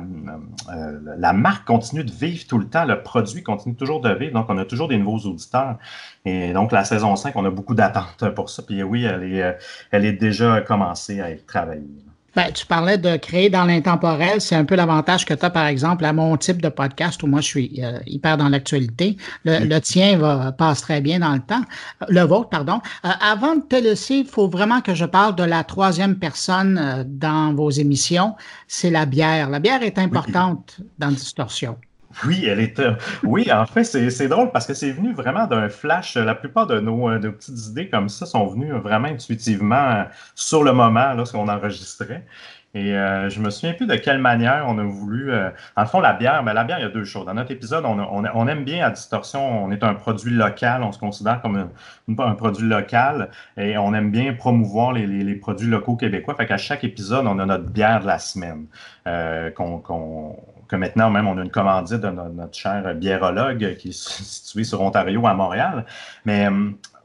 euh, la, marque continue de vivre tout le temps, le produit continue toujours de vivre, donc on a toujours des nouveaux auditeurs. Et donc la saison 5, on a beaucoup d'attentes pour ça. Puis oui, elle est, elle est déjà commencée à être travaillée. Ben, tu parlais de créer dans l'intemporel. C'est un peu l'avantage que tu as, par exemple, à mon type de podcast où moi, je suis euh, hyper dans l'actualité. Le, tien va, passe très bien dans le temps. Le vôtre, pardon. Euh, avant de te laisser, il faut vraiment que je parle de la troisième personne euh, dans vos émissions. C'est la bière. La bière est importante dans Distorsion. Oui, elle est. Euh, oui, en fait, c'est drôle parce que c'est venu vraiment d'un flash. La plupart de nos, euh, de petites idées comme ça sont venues vraiment intuitivement euh, sur le moment lorsqu'on enregistrait. Et je me souviens plus de quelle manière on a voulu. en fond, la bière, mais la bière, il y a deux choses. Dans notre épisode, on, on, aime bien à Distorsion, on est un produit local, on se considère comme un, produit local et on aime bien promouvoir les, les, produits locaux québécois. Fait qu'à chaque épisode, on a notre bière de la semaine qu'on que maintenant même on a une commandite de notre, cher biérologue qui est situé sur Ontario à Montréal. Mais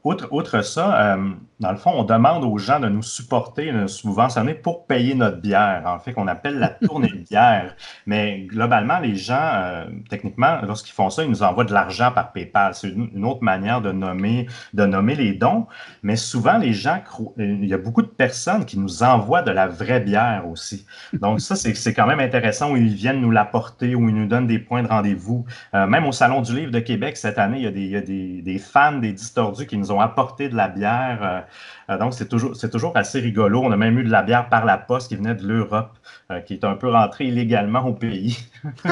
outre, ça, euh, dans le fond, on demande aux gens de nous supporter, de nous subventionner pour payer notre bière, en fait, qu'on appelle la tournée de bière. Mais globalement, les gens, euh, techniquement, lorsqu'ils font ça, ils nous envoient de l'argent par PayPal. C'est une, autre manière de nommer, de nommer les dons. Mais souvent, les gens, il y a beaucoup de personnes qui nous envoient de la vraie bière aussi. Donc ça, c'est quand même intéressant où ils viennent nous l'apporter, où ils nous donnent des points de rendez-vous. Euh, même au Salon du Livre de Québec cette année, il y a des, il y a des, des fans des distordus qui nous ont apporté de la bière. Euh, donc, c'est toujours, toujours assez rigolo. On a même eu de la bière par la poste qui venait de l'Europe, euh, qui est un peu rentrée illégalement au pays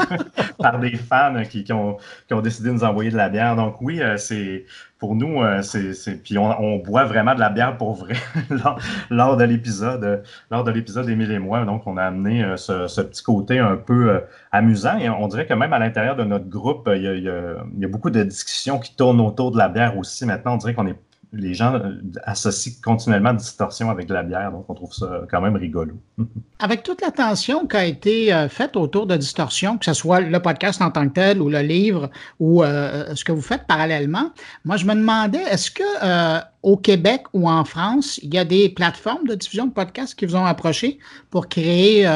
par des fans qui, ont, qui, ont, décidé de nous envoyer de la bière. Donc, oui, euh, c'est pour nous, c'est, puis on, boit vraiment de la bière pour vrai lors, de l'épisode, lors de l'épisode Émile et moi. Donc, on a amené ce, petit côté un peu amusant et on dirait que même à l'intérieur de notre groupe, il y, a, il y a beaucoup de discussions qui tournent autour de la bière aussi. Maintenant, on dirait qu'on est les gens associent continuellement distorsion avec de la bière, donc on trouve ça quand même rigolo. avec toute l'attention qui a été faite autour de distorsion, que ce soit le podcast en tant que tel ou le livre ou ce que vous faites parallèlement, moi je me demandais, est-ce que au Québec ou en France, il y a des plateformes de diffusion de podcasts qui vous ont approché pour créer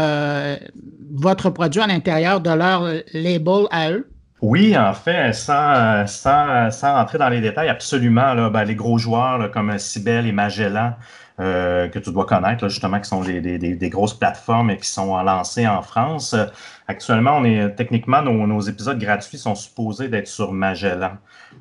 votre produit à l'intérieur de leur label à eux? Oui, en fait, sans, sans, sans rentrer dans les détails, absolument, là, ben, les gros joueurs comme Cybelle et Magellan, euh, que tu dois connaître, justement, qui sont des, des, des, grosses plateformes et qui sont lancées en France. Actuellement, on est techniquement, nos, nos épisodes gratuits sont supposés d'être sur Magellan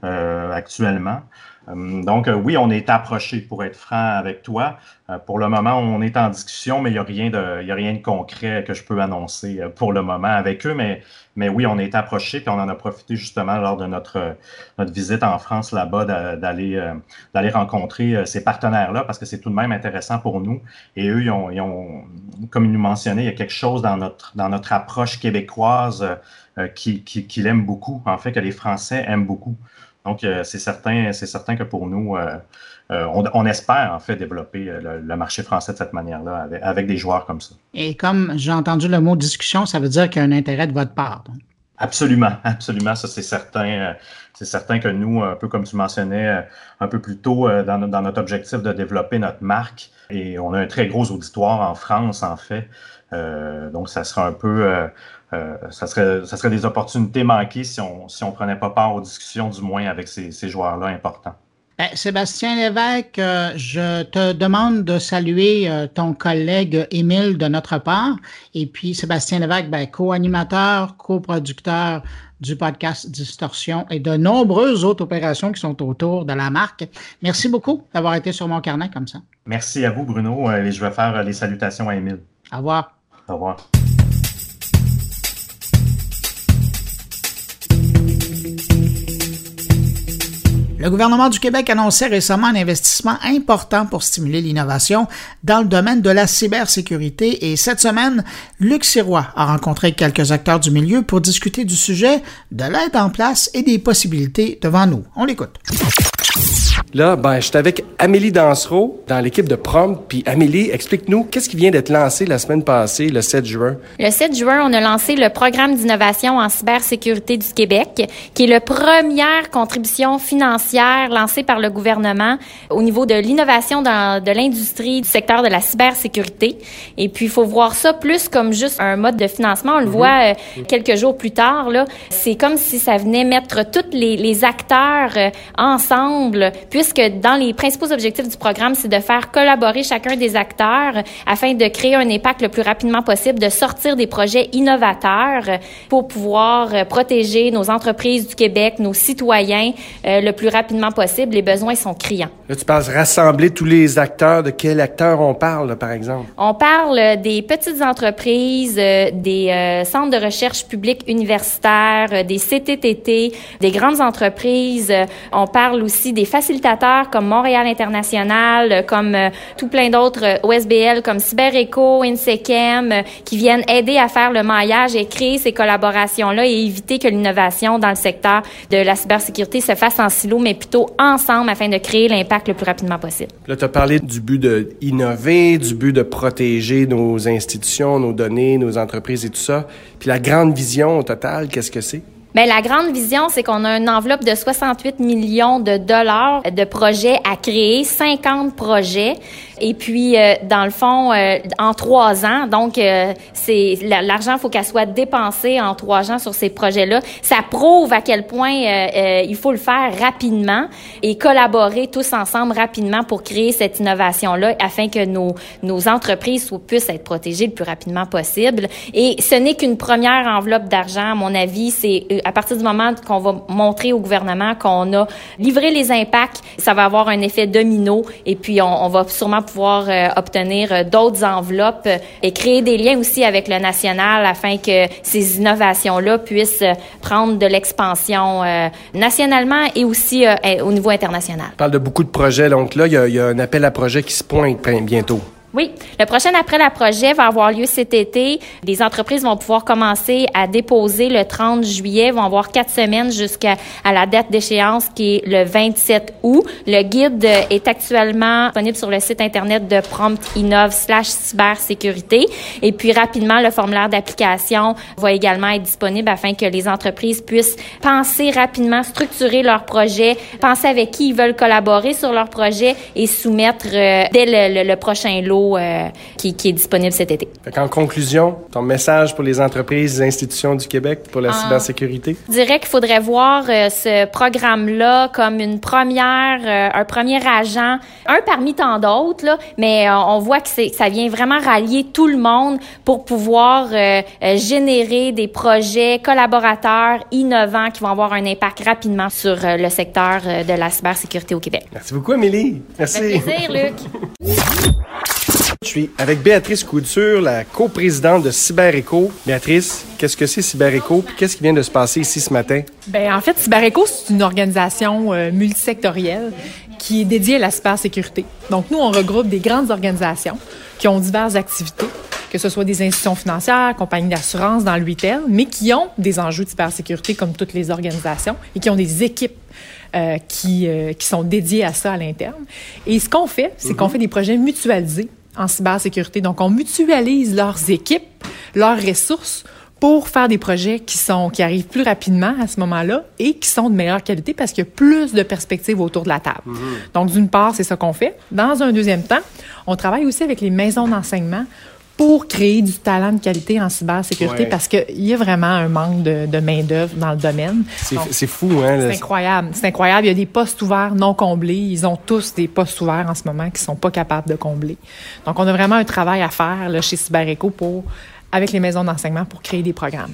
euh, actuellement. Euh, donc, euh, oui, on est approché pour être franc avec toi. Euh, pour le moment, on est en discussion, mais il n'y a, rien de, a rien de concret que je peux annoncer pour le moment avec eux. Mais, oui, on est approché, puis on en a profité justement lors de notre, visite en France là-bas d'aller rencontrer ces partenaires-là parce que c'est tout de même intéressant pour nous. Et eux, ils ont, comme ils nous mentionnaient, il y a quelque chose dans notre, dans notre approche québécoise qui, qui, qui l'aime beaucoup, en fait, que les Français aiment beaucoup. Donc, euh, c'est certain, certain que pour nous, euh, euh, on, espère en fait développer le, marché français de cette manière-là avec, des joueurs comme ça. Et comme j'ai entendu le mot discussion, ça veut dire qu'il y a un intérêt de votre part. Absolument, absolument, ça c'est certain. c'est certain que nous, un peu comme tu mentionnais un peu plus tôt dans, dans, notre objectif de développer notre marque, et on a un très gros auditoire en France en fait. donc, ça sera un peu euh, ça, serait, ça serait des opportunités manquées si on ne on prenait pas part aux discussions, du moins avec ces, ces joueurs-là importants. Ben, Sébastien Lévesque, euh, je te demande de saluer euh, ton collègue Émile de notre part. Et puis Sébastien Lévesque, ben, co-animateur, coproducteur du podcast Distorsion et de nombreuses autres opérations qui sont autour de la marque. Merci beaucoup d'avoir été sur mon carnet comme ça. Merci à vous, Bruno. Et je vais faire les salutations à Émile. Au revoir. Au revoir. Le gouvernement du Québec annonçait récemment un investissement important pour stimuler l'innovation dans le domaine de la cybersécurité et cette semaine, Luc Sirois a rencontré quelques acteurs du milieu pour discuter du sujet, de l'aide en place et des possibilités devant nous. On l'écoute. Là, ben, je suis avec Amélie Dansereau dans l'équipe de Prom. Puis Amélie, explique-nous, qu'est-ce qui vient d'être lancé la semaine passée, le 7 juin? Le 7 juin, on a lancé le programme d'innovation en cybersécurité du Québec, qui est la première contribution financière lancée par le gouvernement au niveau de l'innovation dans de l'industrie du secteur de la cybersécurité. Et puis, il faut voir ça plus comme juste un mode de financement. On le mhm. voit euh, quelques jours plus tard, là. C'est comme si ça venait mettre tous les, les acteurs euh, ensemble, puisque dans les principaux objectifs du programme, c'est de faire collaborer chacun des acteurs afin de créer un impact le plus rapidement possible, de sortir des projets innovateurs pour pouvoir euh, protéger nos entreprises du Québec, nos citoyens euh, le plus rapidement possible. Les besoins sont criants. Là, tu penses rassembler tous les acteurs. De quels acteurs on parle, par exemple? On parle des petites entreprises, euh, des centres de recherche publics universitaires, des CTTT, des grandes entreprises. On parle aussi des facilitateurs comme Montréal International, comme euh, tout plein d'autres euh, OSBL comme CyberEco, INSEChem, euh, qui viennent aider à faire le maillage et créer ces collaborations-là et éviter que l'innovation dans le secteur de la cybersécurité se fasse en silo, mais plutôt ensemble afin de créer l'impact le plus rapidement possible. Là, tu as parlé du but d'innover, du but de protéger nos institutions, nos données, nos entreprises et tout ça. Puis la grande vision au total, qu'est-ce que c'est? Bien, la grande vision, c'est qu'on a une enveloppe de 68 millions de dollars de projets à créer, 50 projets. Et puis, euh, dans le fond, euh, en trois ans, donc euh, c'est l'argent, faut qu'elle soit dépensée en trois ans sur ces projets-là. Ça prouve à quel point il faut le faire rapidement et collaborer tous ensemble rapidement pour créer cette innovation-là, afin que nos nos entreprises puissent être protégées le plus rapidement possible. Et ce n'est qu'une première enveloppe d'argent, à mon avis. C'est à partir du moment qu'on va montrer au gouvernement qu'on a livré les impacts, ça va avoir un effet domino et puis on, on va sûrement pouvoir euh, obtenir euh, d'autres enveloppes euh, et créer des liens aussi avec le national afin que ces innovations-là puissent prendre de l'expansion nationalement et aussi au niveau international. On parle de beaucoup de projets, donc là, il y, a, un appel à projet qui se pointe bientôt. Oui, le prochain après la projet va avoir lieu cet été. Les entreprises vont pouvoir commencer à déposer le 30 juillet, vont avoir quatre semaines jusqu'à la date d'échéance qui est le 27 août. Le guide est actuellement disponible sur le site internet de Prompt Innov slash cybersécurité. Et puis rapidement, le formulaire d'application va également être disponible afin que les entreprises puissent penser rapidement, structurer leur projet, penser avec qui ils veulent collaborer sur leur projet et soumettre euh, dès le, le prochain lot euh, qui, est disponible cet été. en conclusion, ton message pour les entreprises et institutions du Québec pour la cybersécurité? Je dirais qu'il faudrait voir euh, ce programme-là comme une première, euh, un premier agent, un parmi tant d'autres, mais on voit que ça vient vraiment rallier tout le monde pour pouvoir générer des projets collaborateurs innovants qui vont avoir un impact rapidement sur le secteur de la cybersécurité au Québec. Merci beaucoup, Amélie. Merci. Avec plaisir, Luc. Je suis avec Béatrice Couture, la coprésidente de CyberEco. Béatrice, qu'est-ce que c'est CyberEco? Qu'est-ce qui vient de se passer ici ce matin? Bien, en fait, CyberEco, c'est une organisation euh, multisectorielle qui est dédiée à la cybersécurité. Donc, nous, on regroupe des grandes organisations qui ont diverses activités, que ce soit des institutions financières, compagnies d'assurance dans le retail, mais qui ont des enjeux de cybersécurité comme toutes les organisations et qui ont des équipes euh, qui, euh, qui sont dédiées à ça à l'interne. Et ce qu'on fait, c'est qu'on mhm. fait des projets mutualisés en cybersécurité. Donc, on mutualise leurs équipes, leurs ressources pour faire des projets qui sont qui arrivent plus rapidement à ce moment-là et qui sont de meilleure qualité parce qu'il y a plus de perspectives autour de la table. Mhm. Donc d'une part, c'est ça qu'on fait. Dans un deuxième temps, on travaille aussi avec les maisons d'enseignement pour créer du talent de qualité en cybersécurité parce qu'il y a vraiment un manque de, main-d'œuvre dans le domaine. C'est fou, hein? C'est incroyable. C'est incroyable. Il y a des postes ouverts non comblés. Ils ont tous des postes ouverts en ce moment qui sont pas capables de combler. Donc, on a vraiment un travail à faire là, chez CyberEco pour, avec les maisons d'enseignement pour créer des programmes.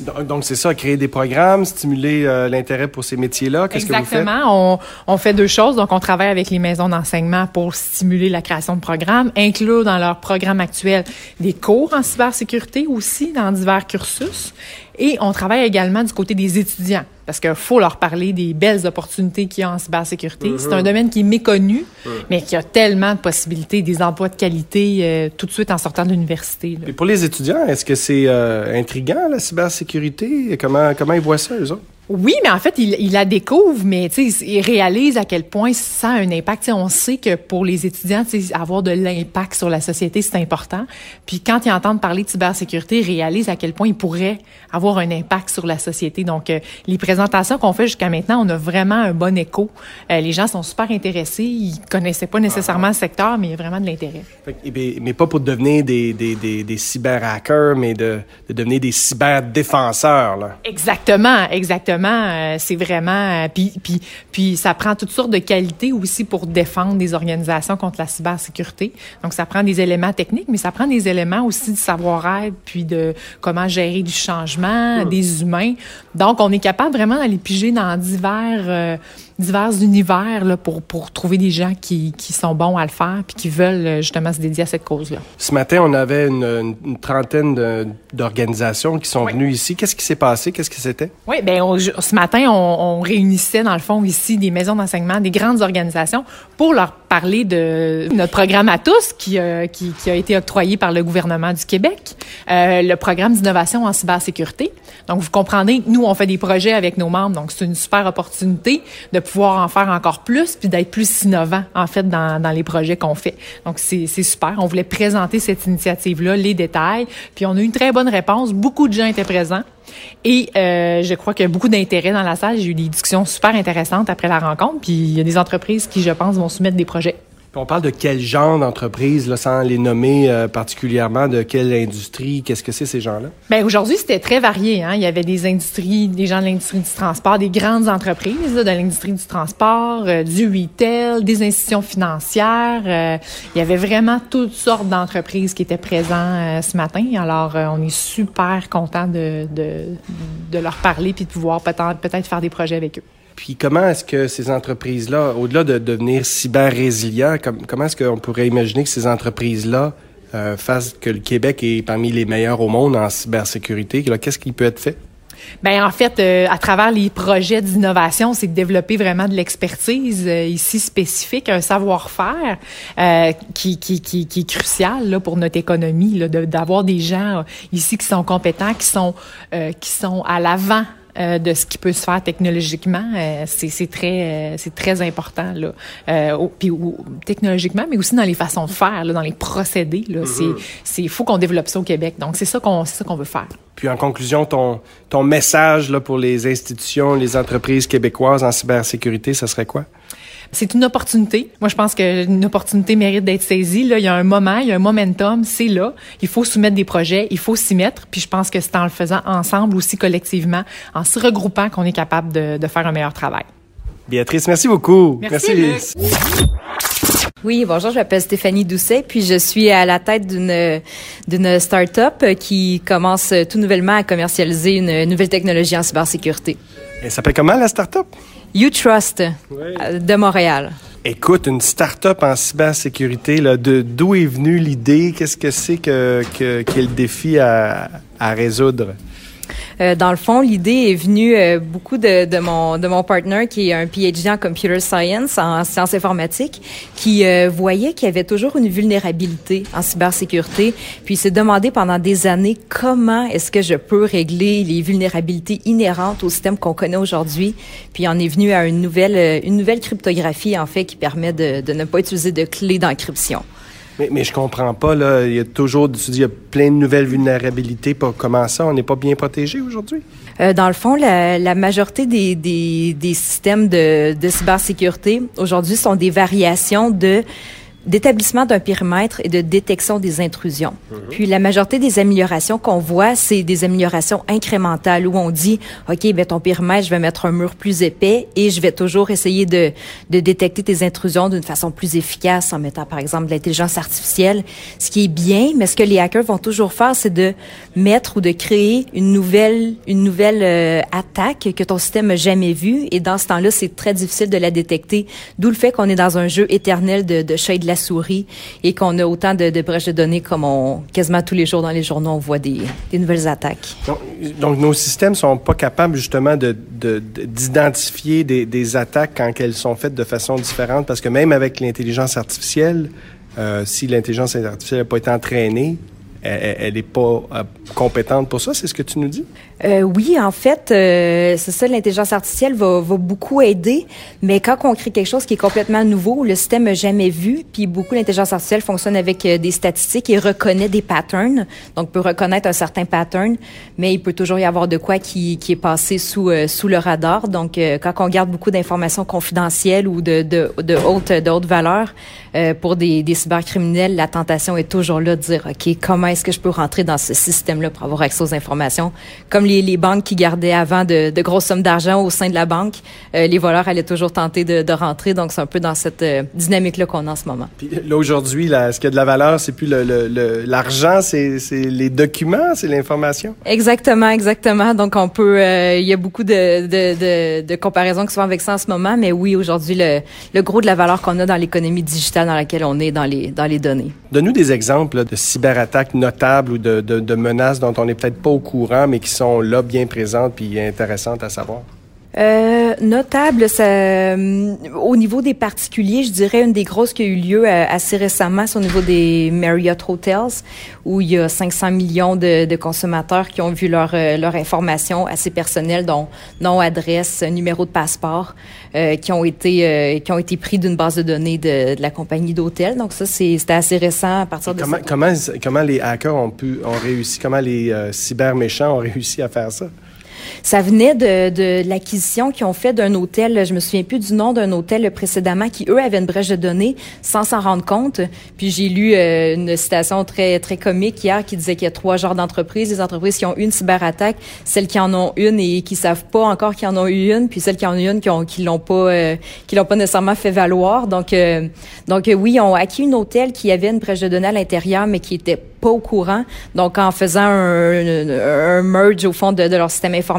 Donc, c'est ça, créer des programmes, stimuler euh, l'intérêt pour ces métiers-là. Qu'est-ce que vous faites? Exactement. On, fait deux choses. Donc, on travaille avec les maisons d'enseignement pour stimuler la création de programmes, inclure dans leur programme actuel des cours en cybersécurité aussi dans divers cursus. Et on travaille également du côté des étudiants parce qu'il faut leur parler des belles opportunités qu'il y a en cybersécurité. C'est un mhm. domaine qui est méconnu, mais qui a tellement de possibilités, des emplois de qualité euh, tout de suite en sortant de l'université. Et pour les étudiants, est-ce que c'est euh, intriguant la cybersécurité? Comment comment ils voient ça eux autres? Oui, mais en fait, il, la découvre, mais il réalise à quel point ça a un impact. on sait que pour les étudiants, avoir de l'impact sur la société, c'est important. Puis quand ils entendent parler de cybersécurité, ils réalisent à quel point ils pourraient avoir un impact sur la société. Donc, euh, les présentations qu'on fait jusqu'à maintenant, on a vraiment un bon écho. Euh, les gens sont super intéressés. Ils connaissaient pas nécessairement le secteur, mais il y a vraiment de l'intérêt. Mais pas pour devenir des, des, des, des cyber-hackers, mais de, de devenir des cyber-défenseurs. Là. Exactement, exactement. Euh, c'est vraiment... Euh, puis, puis, puis ça prend toutes sortes de qualités aussi pour défendre des organisations contre la cybersécurité. Donc, ça prend des éléments techniques, mais ça prend des éléments aussi du savoir-être, puis de comment gérer du changement, hmm. des humains. Donc, on est capable vraiment d'aller piger dans divers... Euh, divers univers là, pour, pour trouver des gens qui, qui sont bons à le faire puis qui veulent euh, justement se dédier à cette cause-là. Ce matin, on avait une, une trentaine d'organisations qui sont venues ici. Qu'est-ce qui s'est passé? Qu'est-ce que c'était? Oui, bien, ce matin, on, on, réunissait dans le fond ici des maisons d'enseignement, des grandes organisations pour leur parler de notre programme à tous qui, euh, qui, qui, a été octroyé par le gouvernement du Québec, euh, le programme d'innovation en cybersécurité. Donc, vous comprenez, nous, on fait des projets avec nos membres, donc c'est une super opportunité de pouvoir en faire encore plus, puis d'être plus innovant, en fait, dans, dans les projets qu'on fait. Donc, c'est super. On voulait présenter cette initiative-là, les détails, puis on a eu une très bonne réponse. Beaucoup de gens étaient présents. Et euh, je crois qu'il y a beaucoup d'intérêt dans la salle. J'ai eu des discussions super intéressantes après la rencontre. Puis il y a des entreprises qui, je pense, vont soumettre des projets on parle de quel genre d'entreprise, sans les nommer euh, particulièrement, de quelle industrie, qu'est-ce que c'est ces gens-là? Bien, aujourd'hui, c'était très varié. Hein? Il y avait des industries, des gens de l'industrie du transport, des grandes entreprises de l'industrie du transport, euh, du retail, des institutions financières. Euh, il y avait vraiment toutes sortes d'entreprises qui étaient présentes ce matin. Alors, on est super content de, de, de, leur parler puis de pouvoir peut-être faire des projets avec eux. Puis comment est-ce que ces entreprises-là, au-delà de devenir cyber résilients, comment est-ce qu'on pourrait imaginer que ces entreprises-là euh, fassent que le Québec est parmi les meilleurs au monde en cybersécurité? Qu'est-ce qui peut être fait? Ben en fait, euh, à travers les projets d'innovation, c'est de développer vraiment de l'expertise euh, ici spécifique, un savoir-faire qui, qui, qui, qui, est crucial là, pour notre économie, d'avoir des gens ici qui sont compétents, qui sont qui sont à l'avant euh, de ce qui peut se faire technologiquement, euh, c'est très, euh, c'est très important là. puis technologiquement, mais aussi dans les façons de faire, là, dans les procédés. Là, mm-hmm. c'est, faut qu'on développe ça au Québec. Donc c'est ça qu'on, ça qu'on veut faire. Puis en conclusion, ton, ton message là pour les institutions, les entreprises québécoises en cybersécurité, ça serait quoi? C'est une opportunité. Moi, je pense qu'une opportunité mérite d'être saisie. Là, il y a un moment, il y a un momentum, c'est là. Il faut soumettre des projets, il faut s'y mettre. Puis je pense que c'est en le faisant ensemble aussi collectivement, en se regroupant, qu'on est capable de, de, faire un meilleur travail. Béatrice, merci beaucoup. Merci. merci. Oui, bonjour, je m'appelle Stéphanie Doucet, puis je suis à la tête d'une d'une start-up qui commence tout nouvellement à commercialiser une nouvelle technologie en cybersécurité. Elle s'appelle comment la start-up? You Trust de Montréal. Écoute, une start-up en cybersécurité, là, de d'où est venue l'idée? Qu'est-ce que c'est que, que, est le défi à, à résoudre? Euh, dans le fond, l'idée est venue euh, beaucoup de, de, mon de mon partner qui est un PhD en computer science, en sciences informatiques, qui euh, voyait qu'il y avait toujours une vulnérabilité en cybersécurité, puis il s'est demandé pendant des années comment est-ce que je peux régler les vulnérabilités inhérentes au système qu'on connaît aujourd'hui. Puis on est venu à une nouvelle une nouvelle cryptographie en fait qui permet de, de ne pas utiliser de clés d'encryption. Mais, mais je comprends pas, là. Il y a toujours, tu dis, il y a plein de nouvelles vulnérabilités. Comment ça, on n'est pas bien protégé aujourd'hui? Euh, dans le fond, la, la majorité des, des, des systèmes de, de cybersécurité aujourd'hui sont des variations de d'établissement d'un périmètre et de détection des intrusions. Mhm. Puis la majorité des améliorations qu'on voit, c'est des améliorations incrémentales où on dit, OK, ben ton périmètre, je vais mettre un mur plus épais et je vais toujours essayer de, de détecter tes intrusions d'une façon plus efficace en mettant, par exemple, de l'intelligence artificielle, ce qui est bien, mais ce que les hackers vont toujours faire, c'est de mettre ou de créer une nouvelle, une nouvelle euh, attaque que ton système n'a jamais vue et dans ce temps-là, c'est très difficile de la détecter, d'où le fait qu'on est dans un jeu éternel de, de chat et de souris et qu'on a autant de, brèches de données comme on, quasiment tous les jours dans les journaux, on voit des, nouvelles attaques. Donc, nos systèmes sont pas capables justement d'identifier de, des, attaques quand elles sont faites de façon différente parce que même avec l'intelligence artificielle, euh, si l'intelligence artificielle n'a pas été entraînée, elle n'est pas euh, compétente pour ça, c'est ce que tu nous dis? Euh, oui, en fait, euh, c'est ça, l'intelligence artificielle va, beaucoup aider, mais quand on crée quelque chose qui est complètement nouveau, le système n'a jamais vu, puis beaucoup l'intelligence artificielle fonctionne avec des statistiques et reconnaît des patterns, donc peut reconnaître un certain pattern, mais il peut toujours y avoir de quoi qui, est passé sous, le radar. Donc, quand on garde beaucoup d'informations confidentielles ou de, de, de haute, de valeur, pour des, des cybercriminels, la tentation est toujours là de dire, OK, comment est-ce que je peux rentrer dans ce système-là pour avoir accès aux informations? Comme les, les banques qui gardaient avant de, de grosses sommes d'argent au sein de la banque, euh, les voleurs allaient toujours tenter de, de rentrer. Donc, c'est un peu dans cette euh, dynamique-là qu'on a en ce moment. Puis là, aujourd'hui, là, ce qui a de la valeur, c'est plus l'argent, le, c'est les documents, c'est l'information? Exactement, exactement. Donc, on peut... Euh, il y a beaucoup de, de, de, comparaisons qui se font avec ça en ce moment, mais oui, aujourd'hui, le, le gros de la valeur qu'on a dans l'économie digitale dans laquelle on est dans les, dans les données. Donne-nous des exemples de cyberattaques notables ou de, de, menaces dont on n'est peut-être pas au courant, mais qui sont là bien présente puis intéressante à savoir? Euh, notable, ça, euh, au niveau des particuliers, je dirais une des grosses qui a eu lieu euh, assez récemment, c'est au niveau des Marriott Hotels, où il y a 500 millions de, de consommateurs qui ont vu leur, euh, leur information assez personnelle, dont nom, adresse, numéro de passeport, qui ont été qui ont été pris d'une base de données de, de la compagnie d'hôtels. Donc ça, c'était assez récent à partir de comment, comment, comment les hackers ont pu ont réussi, comment les cyber méchants ont réussi à faire ça? Ça venait de, de l'acquisition qu'ils ont fait d'un hôtel, je me souviens plus du nom d'un hôtel précédemment, qui eux avaient une brèche de données sans s'en rendre compte. Puis j'ai lu euh, une citation très très comique hier qui disait qu'il y a trois genres d'entreprises les entreprises qui ont une cyberattaque, celles qui en ont une et qui savent pas encore qu'ils en ont eu une, puis celles qui en ont une qui qui l'ont pas euh, qui l'ont pas nécessairement fait valoir. Donc euh, donc oui, ils ont acquis une hôtel qui avait une brèche de données à l'intérieur, mais qui était pas au courant. Donc, en faisant un, merge au fond de, leur système informatique,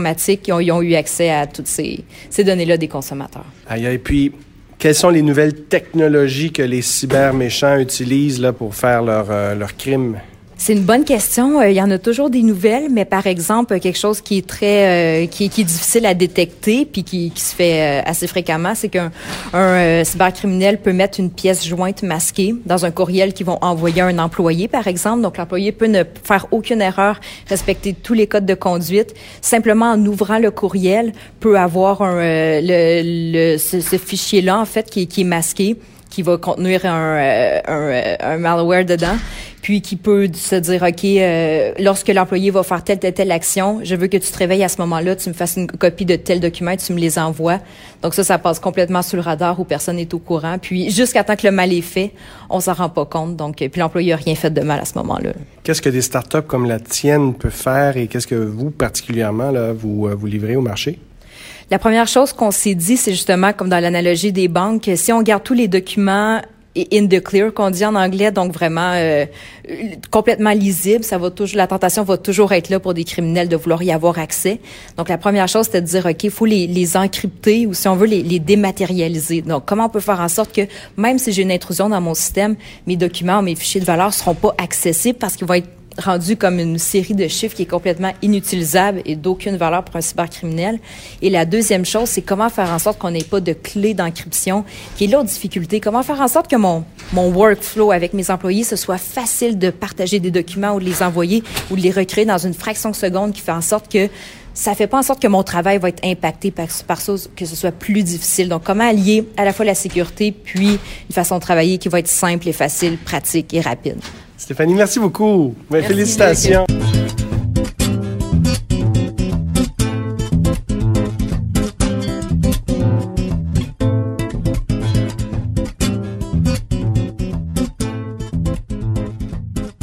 ils ont, eu accès à toutes ces, données-là des consommateurs. et puis, quelles sont les nouvelles technologies que les cyberméchants utilisent là, pour faire leur, euh, leur crime? C'est une bonne question. Euh, il y en a toujours des nouvelles, mais par exemple, quelque chose qui est très, euh, qui, est difficile à détecter, puis qui, se fait euh, assez fréquemment, c'est qu'un un, cybercriminel peut mettre une pièce jointe masquée dans un courriel qu'ils vont envoyer à un employé, par exemple. Donc, l'employé peut ne faire aucune erreur, respecter tous les codes de conduite, simplement en ouvrant le courriel, peut avoir un, le, ce, fichier-là en fait qui est masqué qui va contenir un, euh, euh, un, malware dedans, puis qui peut se dire, OK, euh, lorsque l'employé va faire telle, telle, telle action, je veux que tu te réveilles à ce moment-là, tu me fasses une copie de tel document tu me les envoies. Donc ça, ça passe complètement sous le radar où personne n'est au courant. Puis jusqu'à temps que le mal est fait, on s'en rend pas compte. Donc, puis l'employé n'a rien fait de mal à ce moment-là. Qu'est-ce que des startups comme la tienne peuvent faire et qu'est-ce que vous, particulièrement, là, vous, vous livrez au marché? La première chose qu'on s'est dit, c'est justement comme dans l'analogie des banques, si on garde tous les documents in the clear qu'on dit en anglais, donc vraiment euh, complètement lisible. Ça va toujours, la tentation va toujours être là pour des criminels de vouloir y avoir accès. Donc la première chose, c'est de dire ok, il faut les, les, encrypter ou si on veut les, les, dématérialiser. Donc comment on peut faire en sorte que même si j'ai une intrusion dans mon système, mes documents, mes fichiers de valeur seront pas accessibles parce qu'ils vont être rendu comme une série de chiffres qui est complètement inutilisable et d'aucune valeur pour un cybercriminel. Et la deuxième chose, c'est comment faire en sorte qu'on n'ait pas de clé d'encryption, qui est l'autre difficulté. Comment faire en sorte que mon, mon workflow avec mes employés, ce soit facile de partager des documents ou de les envoyer ou de les recréer dans une fraction de seconde qui fait en sorte que ça fait pas en sorte que mon travail va être impacté par, par ça, que ce soit plus difficile. Donc, comment allier à la fois la sécurité puis une façon de travailler qui va être simple et facile, pratique et rapide? Stéphanie, merci beaucoup. Félicitations.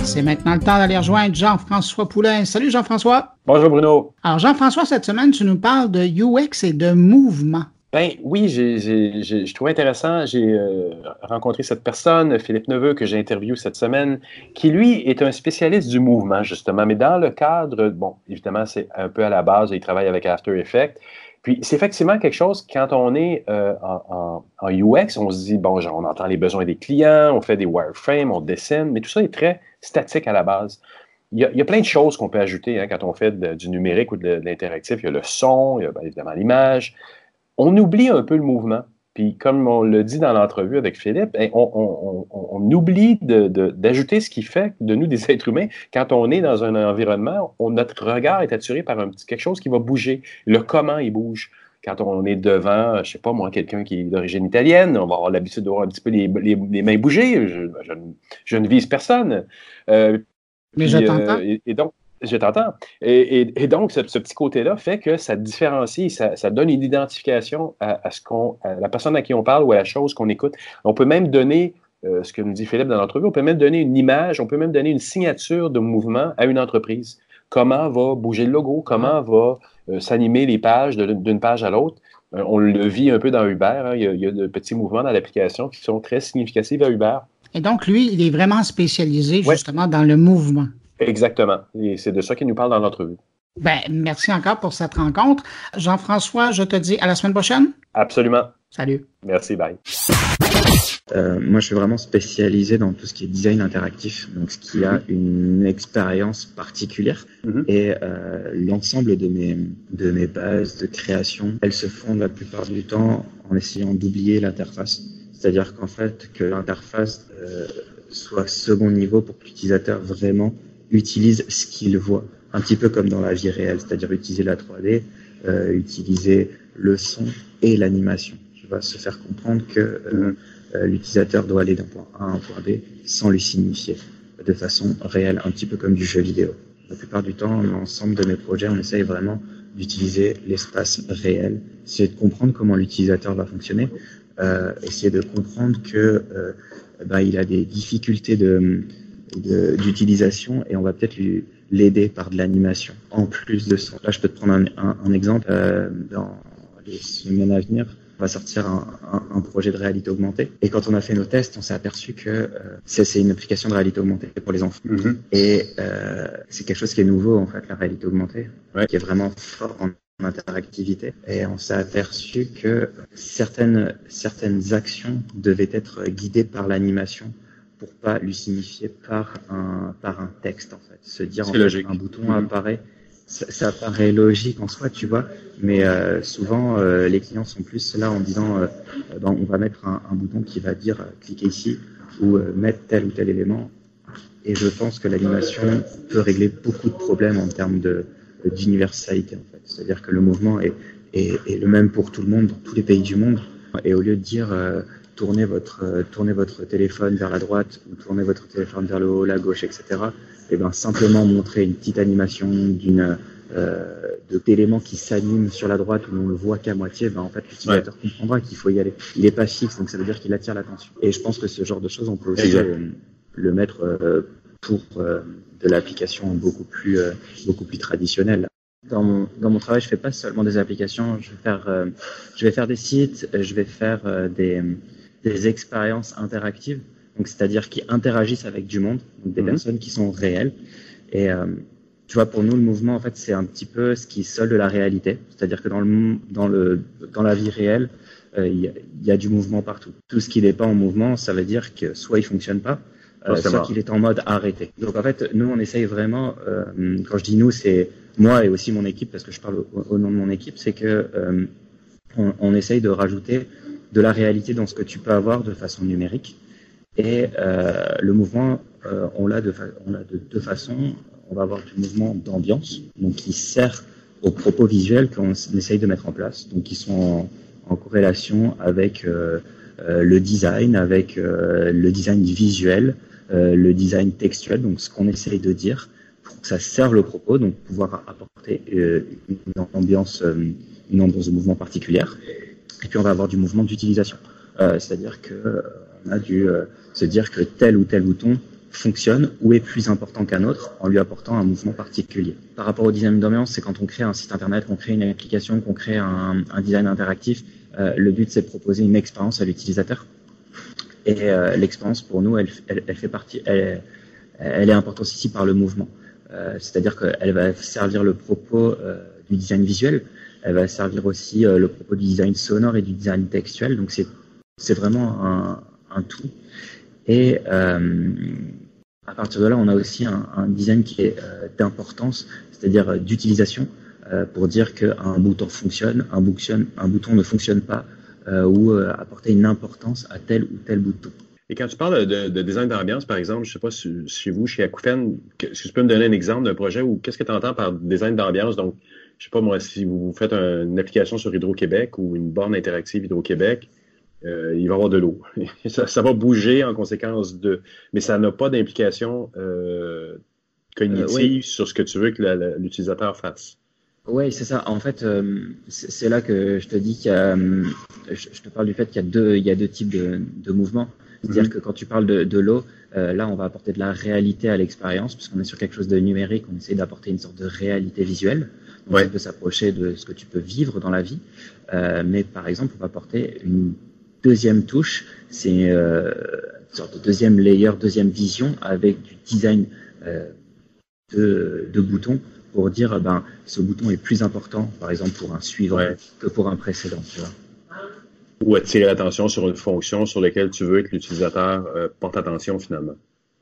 C'est maintenant le temps d'aller rejoindre Jean-François Poulain. Salut Jean-François. Bonjour Bruno. Alors Jean-François, cette semaine, tu nous parles de UX et de mouvement. Ben oui, j'ai trouvé intéressant. J'ai euh, rencontré cette personne, Philippe Neveu, que j'ai interviewé cette semaine, qui lui est un spécialiste du mouvement, justement. Mais dans le cadre, bon, évidemment, c'est un peu à la base, il travaille avec After Effects. Puis c'est effectivement quelque chose, quand on est euh, en, UX, on se dit, bon, genre, on entend les besoins des clients, on fait des wireframes, on dessine, mais tout ça est très statique à la base. Il y a, plein de choses qu'on peut ajouter hein, quand on fait du numérique ou de, l'interactif. Il y a le son, il y a bien évidemment l'image on oublie un peu le mouvement. Puis comme on le dit dans l'entrevue avec Philippe, ben, on, oublie d'ajouter ce qui fait de nous des êtres humains. Quand on est dans un environnement, notre regard est attiré par un petit, quelque chose qui va bouger. Le comment il bouge. Quand on est devant, je sais pas moi, quelqu'un qui est d'origine italienne, on va avoir l'habitude de voir un petit peu les, mains bouger. Je, ne vise personne. Euh, Mais je. Euh, et, donc, je t'entends. Et, donc, ce, petit côté-là fait que ça différencie, ça, donne une identification à, ce qu'on, la personne à qui on parle ou à la chose qu'on écoute. On peut même donner, euh, ce que nous dit Philippe dans l'entrevue, on peut même donner une image, on peut même donner une signature de mouvement à une entreprise. Comment va bouger le logo, comment va euh, s'animer les pages d'une page à l'autre? Euh, on le vit un peu dans Uber. Hein. Il, y a, de petits mouvements dans l'application qui sont très significatifs à Uber. Et donc, lui, il est vraiment spécialisé justement dans le mouvement. Exactement. Et c'est de ça qu'il nous parle dans l'entrevue. Ben, merci encore pour cette rencontre. Jean-François, je te dis à la semaine prochaine. Absolument. Salut. Merci, bye. Euh, moi, je suis vraiment spécialisé dans tout ce qui est design interactif, donc ce qui a une expérience particulière. Mm-hmm. Et euh, l'ensemble de mes, de mes bases de création, elles se font la plupart du temps en essayant d'oublier l'interface. C'est-à-dire qu'en fait, que l'interface euh, soit second niveau pour que l'utilisateur vraiment utilise ce qu'il voit, un petit peu comme dans la vie réelle, c'est-à-dire utiliser la 3D, euh, utiliser le son et l'animation. Tu vas se faire comprendre que euh, euh, l'utilisateur doit aller d'un point A à un point B sans lui signifier, de façon réelle, un petit peu comme du jeu vidéo. La plupart du temps, l'ensemble de mes projets, on essaye vraiment d'utiliser l'espace réel, essayer de comprendre comment l'utilisateur va fonctionner, essayer de comprendre que ben, il a des difficultés de, d'utilisation et on va peut-être l'aider par de l'animation en plus de ça. Là, je peux te prendre un, exemple. Euh, dans les semaines à venir, on va sortir un, projet de réalité augmentée. Et quand on a fait nos tests, on s'est aperçu que euh, c'est une application de réalité augmentée pour les enfants. Mm-hmm. Et euh, c'est quelque chose qui est nouveau, en fait, la réalité augmentée, qui est vraiment fort en interactivité. Et on s'est aperçu que certaines, certaines actions devaient être guidées par l'animation pour pas lui signifier par un, par un texte, en fait. Se dire, en fait, un bouton apparaît. Ça, ça, paraît logique en soi, tu vois, mais euh, souvent euh, les clients sont plus là en disant euh, ben, on va mettre un, un, bouton qui va dire cliquez ici ou mettre tel ou tel élément. Et je pense que l'animation peut régler beaucoup de problèmes en termes de d'universalité en fait. C'est-à-dire que le mouvement est, est, est, le même pour tout le monde dans tous les pays du monde. Et au lieu de dire tournez votre, euh, tournez votre téléphone vers la droite ou tournez votre téléphone vers le haut, la gauche, etc. Et ben simplement montrer une petite animation d'une euh, d'éléments qui s'animent sur la droite où on le voit qu'à moitié, ben en fait l'utilisateur comprendra qu'il faut y aller. Il n'est pas fixe, donc ça veut dire qu'il attire l'attention. Et je pense que ce genre de choses, on peut aussi euh, le mettre euh, pour de l'application beaucoup plus beaucoup plus traditionnelle. Dans mon, dans mon travail, je fais pas seulement des applications, je vais faire, je vais faire des sites, je vais faire des, des expériences interactives, donc c'est-à-dire qui interagissent avec du monde, donc des mhm. personnes qui sont réelles. Et euh, tu vois, pour nous, le mouvement, en fait, c'est un petit peu ce qui de la réalité. C'est-à-dire que dans le dans le dans la vie réelle, euh, il y, a du mouvement partout. Tout ce qui n'est pas en mouvement, ça veut dire que soit il fonctionne pas, euh, soit qu'il est en mode arrêté. Donc en fait, nous, on essaye vraiment. Euh, quand je dis nous, c'est moi et aussi mon équipe, parce que je parle au, au nom de mon équipe, c'est que euh, on, on, essaye de rajouter de la réalité dans ce que tu peux avoir de façon numérique. Et euh, le mouvement, euh, on l'a de, deux façons. On va avoir du mouvement d'ambiance, donc qui sert aux propos visuels qu'on essaye de mettre en place, donc qui sont en, corrélation avec euh, le design, avec le design visuel, le design textuel, donc ce qu'on essaye de dire pour que ça serve le propos, donc pouvoir apporter une ambiance, une ambiance de mouvement particulière. Et puis on va avoir du mouvement d'utilisation. Euh, C'est-à-dire que euh, on a dû euh, se dire que tel ou tel bouton fonctionne ou est plus important qu'un autre en lui apportant un mouvement particulier. Par rapport au design d'ambiance, c'est quand on crée un site internet, qu'on crée une application, qu'on crée un, design interactif, le but c'est de proposer une expérience à l'utilisateur. Et l'expérience pour nous, elle, fait partie, elle, est importante ici par le mouvement. C'est-à-dire qu'elle va servir le propos du design visuel, elle va servir aussi euh, le propos du design sonore et du design textuel. Donc c'est vraiment un, un, tout. Et euh, à partir de là, on a aussi un, design qui est euh, d'importance, c'est-à-dire d'utilisation, pour dire qu'un bouton fonctionne, un bouton, un bouton ne fonctionne pas, ou apporter une importance à tel ou tel bouton. Et quand tu parles de, de design d'ambiance, par exemple, je ne sais pas si, chez vous, chez Acoufen, est-ce que tu peux me donner un exemple d'un projet ou qu'est-ce que tu entends par design d'ambiance? Donc, je sais pas moi, si vous faites un, une application sur Hydro-Québec ou une borne interactive Hydro-Québec, euh, il va y avoir de l'eau. ça, ça, va bouger en conséquence de... Mais ça n'a pas d'implication euh, cognitive euh, oui. sur ce que tu veux que l'utilisateur fasse. Oui, c'est ça. En fait, euh, c'est là que je te dis qu'il y a... Je, te parle du fait qu'il y a deux, il y a deux types de, de mouvements. C'est-à-dire mm -hmm. que quand tu parles de, de l'eau, euh, là, on va apporter de la réalité à l'expérience, puisqu'on est sur quelque chose de numérique, on essaie d'apporter une sorte de réalité visuelle. Ouais. on peut s'approcher de ce que tu peux vivre dans la vie. Euh, mais par exemple, on va apporter une deuxième touche, c'est euh, une sorte de deuxième layer, deuxième vision avec du design euh, de, de boutons pour dire ben ce bouton est plus important, par exemple pour un suivant ouais. que pour un précédent. Tu vois. Ou attirer l'attention sur une fonction sur laquelle tu veux que l'utilisateur porte attention finalement.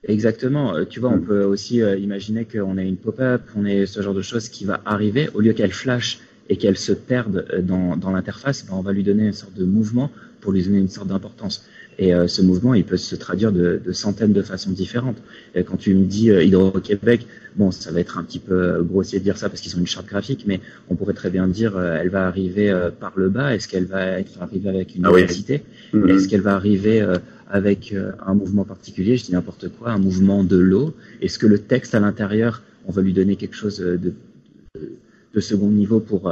Exactement. Euh, tu vois, on mm. peut aussi euh, imaginer qu'on ait une pop-up, on ait ce genre de choses qui va arriver. Au lieu qu'elle flash et qu'elle se perde euh, dans, dans l'interface, ben, on va lui donner une sorte de mouvement pour lui donner une sorte d'importance. Et euh, ce mouvement, il peut se traduire de, de centaines de façons différentes. Et quand tu me dis euh, Hydro-Québec, bon, ça va être un petit peu grossier de dire ça parce qu'ils ont une charte graphique, mais on pourrait très bien dire euh, elle va arriver par le bas. Est-ce qu'elle va être arrivée avec une ah oui. mm. Est-ce qu'elle va arriver avec un mouvement particulier Je dis n'importe quoi, un mouvement de l'eau. Est-ce que le texte à l'intérieur, on va lui donner quelque chose de, de, de second niveau pour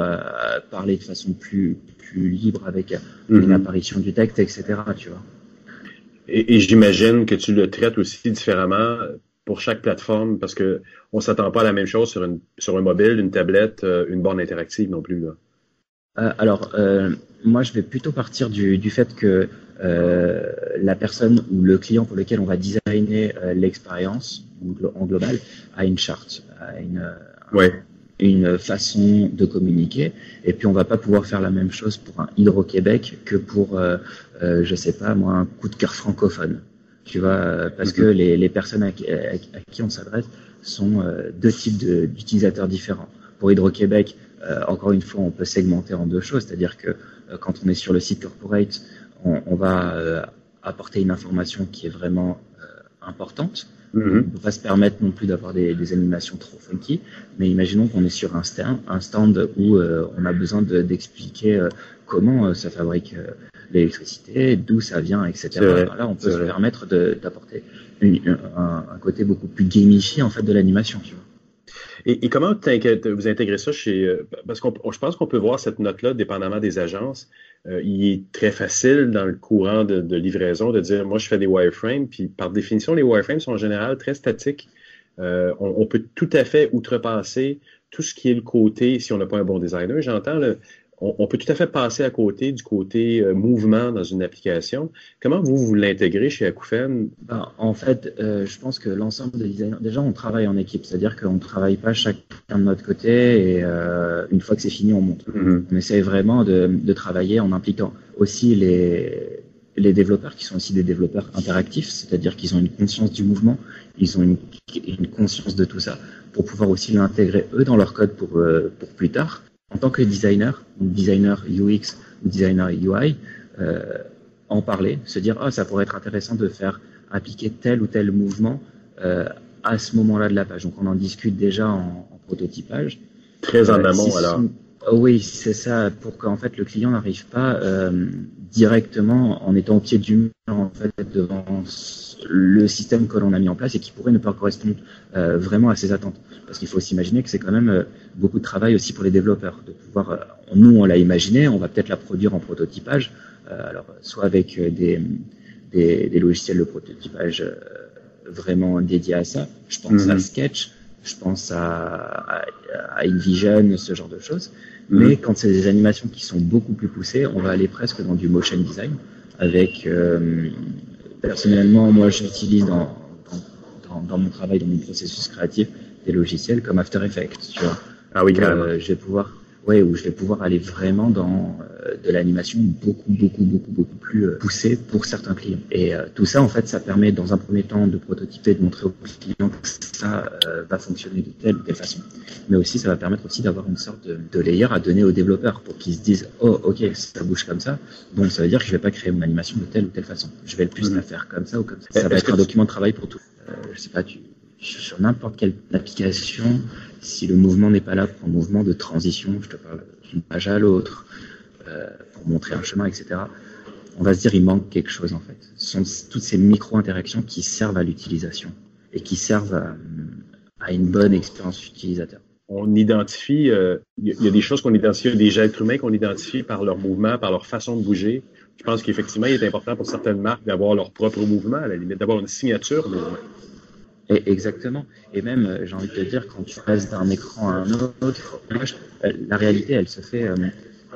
parler de façon plus plus libre avec mm -hmm. une apparition du texte, etc. Tu vois. Et, et j'imagine que tu le traites aussi différemment pour chaque plateforme parce que on s'attend pas à la même chose sur, une, sur un mobile, une tablette, euh, une borne interactive non plus. Là. Euh, alors, euh, moi, je vais plutôt partir du, du fait que euh, la personne ou le client pour lequel on va designer euh, l'expérience en global a une charte, a une, ouais une façon de communiquer. Et puis on va pas pouvoir faire la même chose pour un Hydro-Québec que pour, euh, euh, je sais pas moi, un coup de cœur francophone. Tu vois, parce que les, les personnes à, qui on s'adresse sont deux types d'utilisateurs différents. Pour Hydro-Québec, encore une fois, on peut segmenter en deux choses, c'est-à-dire que quand on est sur le site corporate, on, on va apporter une information qui est vraiment importante Mhm. On ne peut pas se permettre non plus d'avoir des, animations trop funky, mais imaginons qu'on est sur un stand, un stand où euh, on a besoin d'expliquer euh, comment euh, ça fabrique l'électricité, d'où ça vient, etc. Là, on peut se permettre d'apporter un, un, côté beaucoup plus gamifié en fait de l'animation. Et, comment vous intégrez ça chez... Parce que je pense qu'on peut voir cette note-là dépendamment des agences. Euh, il est très facile dans le courant de, livraison de dire moi je fais des wireframes, puis par définition, les wireframes sont en général très statiques. Euh, on, peut tout à fait outrepasser tout ce qui est le côté, si on n'a pas un bon designer, j'entends, on, peut tout à fait passer à côté du côté euh, mouvement dans une application. Comment vous, vous l'intégrez chez Acoufen? Ben, en fait, euh, je pense que l'ensemble des designers, déjà, on travaille en équipe, c'est-à-dire qu'on ne travaille pas chacun de notre côté et euh, une fois que c'est fini, on monte. Mm-hmm. On essaie vraiment de, de, travailler en impliquant aussi les, les développeurs qui sont aussi des développeurs interactifs, c'est-à-dire qu'ils ont une conscience du mouvement, ils ont une, une conscience de tout ça, pour pouvoir aussi l'intégrer eux dans leur code pour, pour plus tard en tant que designer, designer UX ou designer UI, euh, en parler, se dire ah ça pourrait être intéressant de faire appliquer tel ou tel mouvement euh, à ce moment-là de la page. Donc on en discute déjà en, prototypage. Très en euh, amont alors. oui, c'est ça, pour qu'en fait le client n'arrive pas directement en étant au pied du mur en fait devant le système que l'on a mis en place et qui pourrait ne pas correspondre vraiment à ses attentes. Parce qu'il faut s'imaginer que c'est quand même euh, beaucoup de travail aussi pour les développeurs. De pouvoir, euh, nous, on l'a imaginé, on va peut-être la produire en prototypage, euh, alors soit avec des, des, logiciels de prototypage vraiment dédiés à ça. Je pense à mhm. Sketch, je pense à, à, InVision, ce genre de choses. Mhm. Mais quand c'est des animations qui sont beaucoup plus poussées, on va aller presque dans du motion design. Avec, personnellement, moi, j'utilise dans, dans, dans, mon travail, dans mon processus créatif, des logiciels comme After Effects, tu vois. Ah oui, euh, je vais pouvoir, ouais, où je vais pouvoir aller vraiment dans euh, de l'animation beaucoup, beaucoup, beaucoup, beaucoup plus euh, poussée pour certains clients. Et tout ça, en fait, ça permet dans un premier temps de prototyper, de montrer aux clients que ça va fonctionner de telle ou telle façon. Mais aussi, ça va permettre aussi d'avoir une sorte de, de, layer à donner aux développeurs pour qu'ils se disent, oh, ok, ça bouge comme ça. Bon, ça veut dire que je vais pas créer mon animation de telle ou telle façon. Je vais le plus la faire comme ça ou comme ça. Ça va être un document de travail pour tout. je sais pas, tu sur n'importe quelle application, si le mouvement n'est pas là pour un mouvement de transition, je te parle d'une page à l'autre, euh, pour montrer un chemin, etc., on va se dire il manque quelque chose en fait. Ce sont toutes ces micro-interactions qui servent à l'utilisation et qui servent à, une bonne expérience utilisateur. On identifie, il euh, y, a des choses qu'on identifie, des êtres humains qu'on identifie par leur mouvement, par leur façon de bouger. Je pense qu'effectivement, il est important pour certaines marques d'avoir leur propre mouvement, à la limite, d'avoir une signature mouvement. Exactement. Et même, euh, j'ai envie de te dire, quand tu passes d'un écran à un autre, euh, la réalité, elle se fait, euh,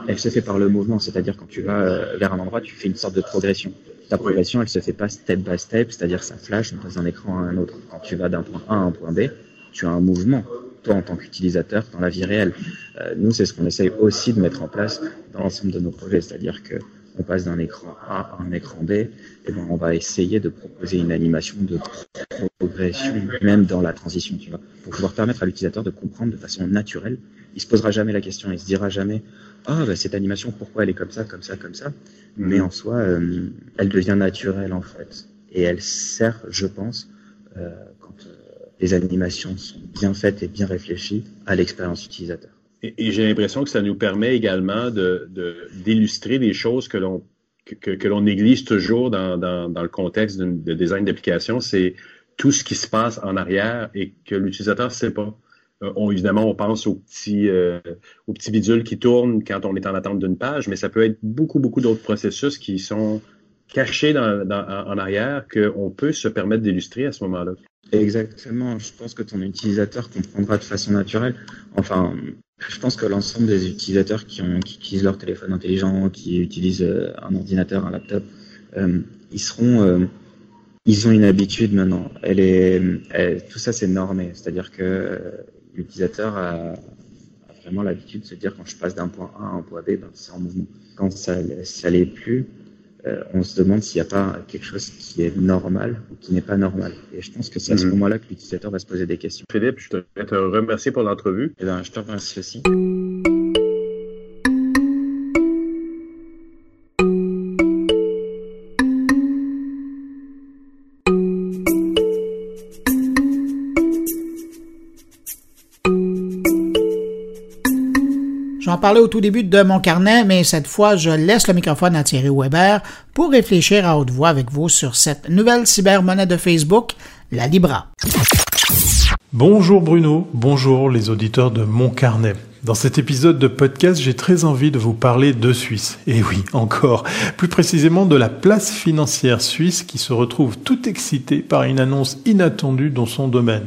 elle se fait par le mouvement. C'est-à-dire, quand tu vas vers un endroit, tu fais une sorte de progression. Ta progression, elle se fait pas step by step, c'est-à-dire ça flash, on passe d'un écran à un autre. Quand tu vas d'un point A à un point B, tu as un mouvement. Toi, en tant qu'utilisateur, dans la vie réelle. nous, c'est ce qu'on essaye aussi de mettre en place dans l'ensemble de nos projets. C'est-à-dire que on passe d'un écran A à un écran B, et ben on va essayer de proposer une animation de progression, même dans la transition, tu vois, pour pouvoir permettre à l'utilisateur de comprendre de façon naturelle. Il se posera jamais la question, il se dira jamais, ah bah, cette animation, pourquoi elle est comme ça, comme ça, comme ça? Mais en soi, euh, elle devient naturelle en fait, et elle sert, je pense, euh, quand euh, les animations sont bien faites et bien réfléchies, à l'expérience utilisateur. Et, j'ai l'impression que ça nous permet également de, d'illustrer des choses que l'on que, que, l'on néglige toujours dans, dans, le contexte de design d'application, c'est tout ce qui se passe en arrière et que l'utilisateur ne sait pas. Euh, on, évidemment, on pense aux petits, euh, aux petits bidules qui tournent quand on est en attente d'une page, mais ça peut être beaucoup, beaucoup d'autres processus qui sont cachés en arrière qu'on peut se permettre d'illustrer à ce moment-là. Exactement. Je pense que ton utilisateur comprendra de façon naturelle. Enfin, je pense que l'ensemble des utilisateurs qui, utilisent leur téléphone intelligent, qui utilisent euh, un ordinateur, un laptop, euh, ils seront, euh, ils ont une habitude maintenant. Elle est, tout ça c'est normé, c'est-à-dire que l'utilisateur a, vraiment l'habitude de se dire quand je passe d'un point A à un point B, ben, c'est en mouvement. Quand ça, ça l'est plus, euh, on se demande s'il n'y a pas quelque chose qui est normal ou qui n'est pas normal. Et je pense que c'est à ce Mhm. moment-là que l'utilisateur va se poser des questions. Philippe, je te remercier pour l'entrevue. Eh ben, je te remercie aussi. J'en parlais au tout début de mon carnet, mais cette fois, je laisse le microphone à Thierry Weber pour réfléchir à haute voix avec vous sur cette nouvelle cybermonnaie de Facebook, la Libra. Bonjour Bruno, bonjour les auditeurs de Mon Carnet. Dans cet épisode de podcast, j'ai très envie de vous parler de Suisse. Et oui, encore. Plus précisément de la place financière suisse qui se retrouve tout excitée par une annonce inattendue dans son domaine.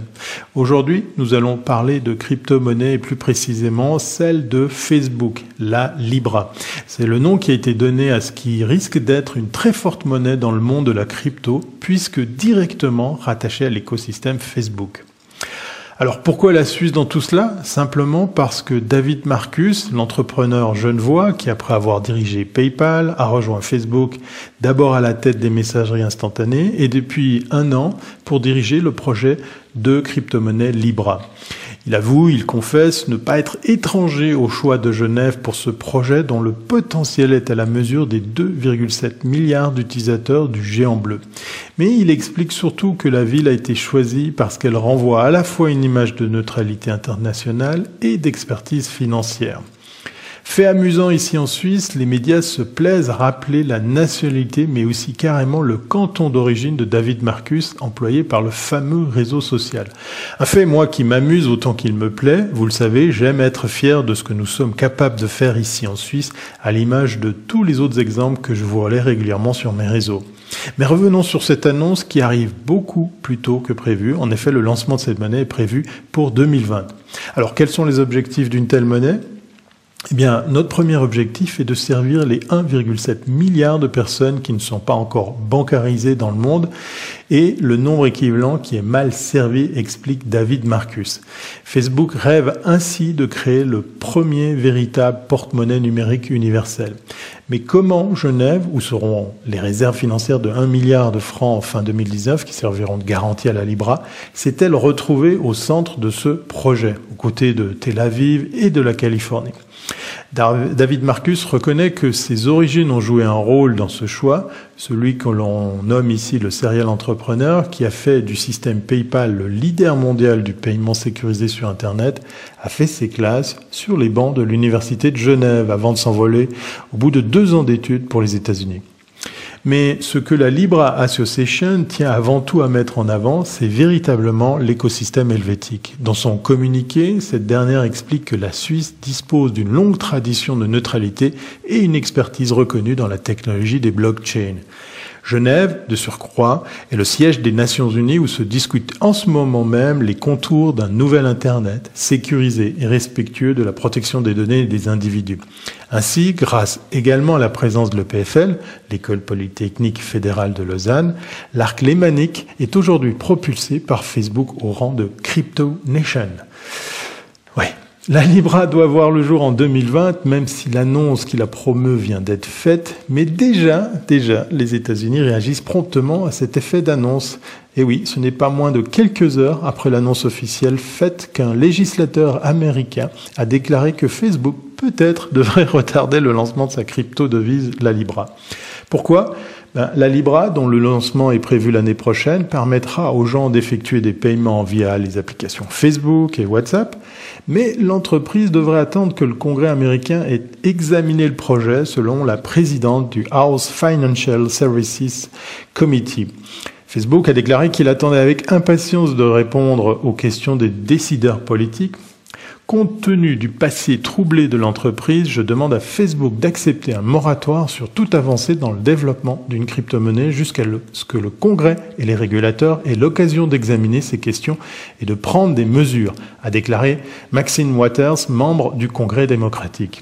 Aujourd'hui, nous allons parler de crypto-monnaie et plus précisément celle de Facebook, la Libra. C'est le nom qui a été donné à ce qui risque d'être une très forte monnaie dans le monde de la crypto puisque directement rattaché à l'écosystème Facebook. Alors pourquoi la Suisse dans tout cela? Simplement parce que David Marcus, l'entrepreneur genevois qui après avoir dirigé PayPal a rejoint Facebook d'abord à la tête des messageries instantanées et depuis un an pour diriger le projet de crypto-monnaie Libra. Il avoue, il confesse ne pas être étranger au choix de Genève pour ce projet dont le potentiel est à la mesure des 2,7 milliards d'utilisateurs du géant bleu. Mais il explique surtout que la ville a été choisie parce qu'elle renvoie à la fois une image de neutralité internationale et d'expertise financière. Fait amusant ici en Suisse, les médias se plaisent à rappeler la nationalité mais aussi carrément le canton d'origine de David Marcus employé par le fameux réseau social. Un fait, moi, qui m'amuse autant qu'il me plaît, vous le savez, j'aime être fier de ce que nous sommes capables de faire ici en Suisse, à l'image de tous les autres exemples que je vous relais régulièrement sur mes réseaux. Mais revenons sur cette annonce qui arrive beaucoup plus tôt que prévu. En effet, le lancement de cette monnaie est prévu pour 2020. Alors, quels sont les objectifs d'une telle monnaie? Eh bien, notre premier objectif est de servir les 1,7 milliard de personnes qui ne sont pas encore bancarisées dans le monde et le nombre équivalent qui est mal servi, explique David Marcus. Facebook rêve ainsi de créer le premier véritable porte-monnaie numérique universel. Mais comment Genève, où seront les réserves financières de 1 milliard de francs en fin 2019 qui serviront de garantie à la Libra, s'est-elle retrouvée au centre de ce projet, aux côtés de Tel Aviv et de la Californie? David Marcus reconnaît que ses origines ont joué un rôle dans ce choix, celui que l'on nomme ici le serial entrepreneur, qui a fait du système PayPal le leader mondial du paiement sécurisé sur Internet, a fait ses classes sur les bancs de l'Université de Genève avant de s'envoler au bout de deux ans d'études pour les États-Unis. Mais ce que la Libra Association tient avant tout à mettre en avant, c'est véritablement l'écosystème helvétique. Dans son communiqué, cette dernière explique que la Suisse dispose d'une longue tradition de neutralité et une expertise reconnue dans la technologie des blockchains. Genève, de surcroît, est le siège des Nations Unies où se discutent en ce moment même les contours d'un nouvel Internet sécurisé et respectueux de la protection des données des individus. Ainsi, grâce également à la présence de l'EPFL, l'École polytechnique fédérale de Lausanne, l'arc lémanique est aujourd'hui propulsé par Facebook au rang de Crypto Nation. Ouais, la Libra doit voir le jour en 2020, même si l'annonce qui la promeut vient d'être faite. Mais déjà, déjà, les États-Unis réagissent promptement à cet effet d'annonce. Et oui, ce n'est pas moins de quelques heures après l'annonce officielle faite qu'un législateur américain a déclaré que Facebook peut-être devrait retarder le lancement de sa crypto-devise, la Libra. Pourquoi? Ben, La Libra, dont le lancement est prévu l'année prochaine, permettra aux gens d'effectuer des paiements via les applications Facebook et WhatsApp, mais l'entreprise devrait attendre que le Congrès américain ait examiné le projet selon la présidente du House Financial Services Committee. Facebook a déclaré qu'il attendait avec impatience de répondre aux questions des décideurs politiques. Compte tenu du passé troublé de l'entreprise, je demande à Facebook d'accepter un moratoire sur toute avancée dans le développement d'une crypto-monnaie jusqu'à ce que le Congrès et les régulateurs aient l'occasion d'examiner ces questions et de prendre des mesures, a déclaré Maxine Waters, membre du Congrès démocratique.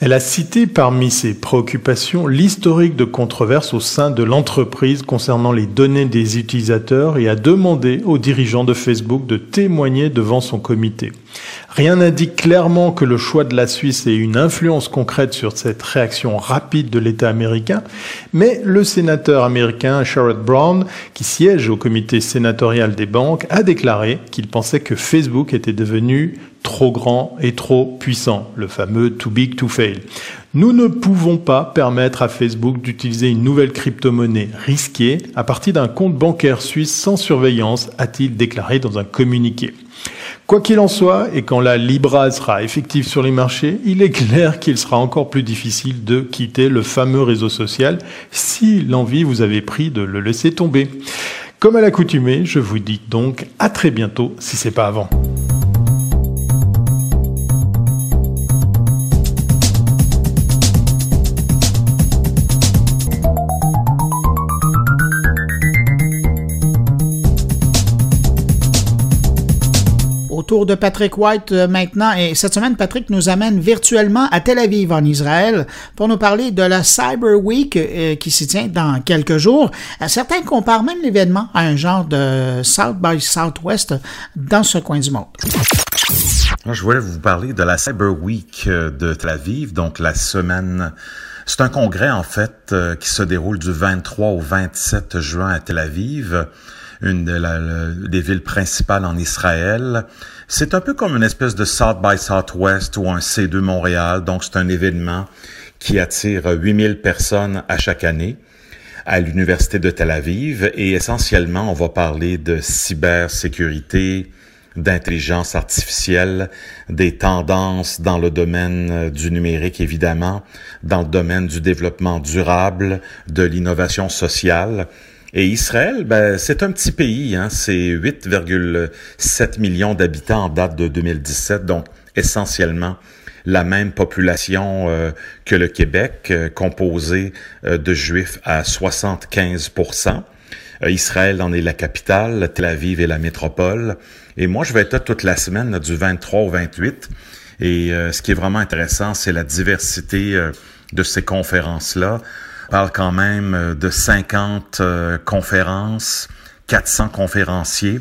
Elle a cité parmi ses préoccupations l'historique de controverses au sein de l'entreprise concernant les données des utilisateurs et a demandé aux dirigeants de Facebook de témoigner devant son comité. Rien n'indique clairement que le choix de la Suisse ait une influence concrète sur cette réaction rapide de l'État américain, mais le sénateur américain Sherrod Brown, qui siège au comité sénatorial des banques, a déclaré qu'il pensait que Facebook était devenu trop grand et trop puissant, le fameux too big to fail. Nous ne pouvons pas permettre à Facebook d'utiliser une nouvelle crypto-monnaie risquée à partir d'un compte bancaire suisse sans surveillance, a-t-il déclaré dans un communiqué. Quoi qu'il en soit, et quand la Libra sera effective sur les marchés, il est clair qu'il sera encore plus difficile de quitter le fameux réseau social si l'envie vous avait pris de le laisser tomber. Comme à l'accoutumée, je vous dis donc à très bientôt si c'est pas avant. Tour de Patrick White euh, maintenant. Et cette semaine, Patrick nous amène virtuellement à Tel Aviv, en Israël, pour nous parler de la Cyber Week euh, qui s'y tient dans quelques jours. Euh, certains comparent même l'événement à un genre de South by Southwest dans ce coin du monde. Je voulais vous parler de la Cyber Week de Tel Aviv, donc la semaine c'est un congrès, en fait, qui se déroule du 23 au 27 juin à Tel Aviv, une des villes principales en Israël. C'est un peu comme une espèce de South by Southwest ou un C2 Montréal. Donc, c'est un événement qui attire 8000 personnes à chaque année à l'Université de Tel Aviv. Et essentiellement, on va parler de cybersécurité, d'intelligence artificielle, des tendances dans le domaine du numérique, évidemment, dans le domaine du développement durable, de l'innovation sociale. Et Israël, ben, c'est un petit pays, hein, c'est 8,7 millions d'habitants en date de 2017, donc essentiellement la même population euh, que le Québec, euh, composée euh, de juifs à 75% Israël en est la capitale, Tel Aviv est la métropole. Et moi, je vais être là toute la semaine, du 23 au 28. Et ce qui est vraiment intéressant, c'est la diversité de ces conférences-là parle quand même euh, de 50 euh, conférences, 400 conférenciers,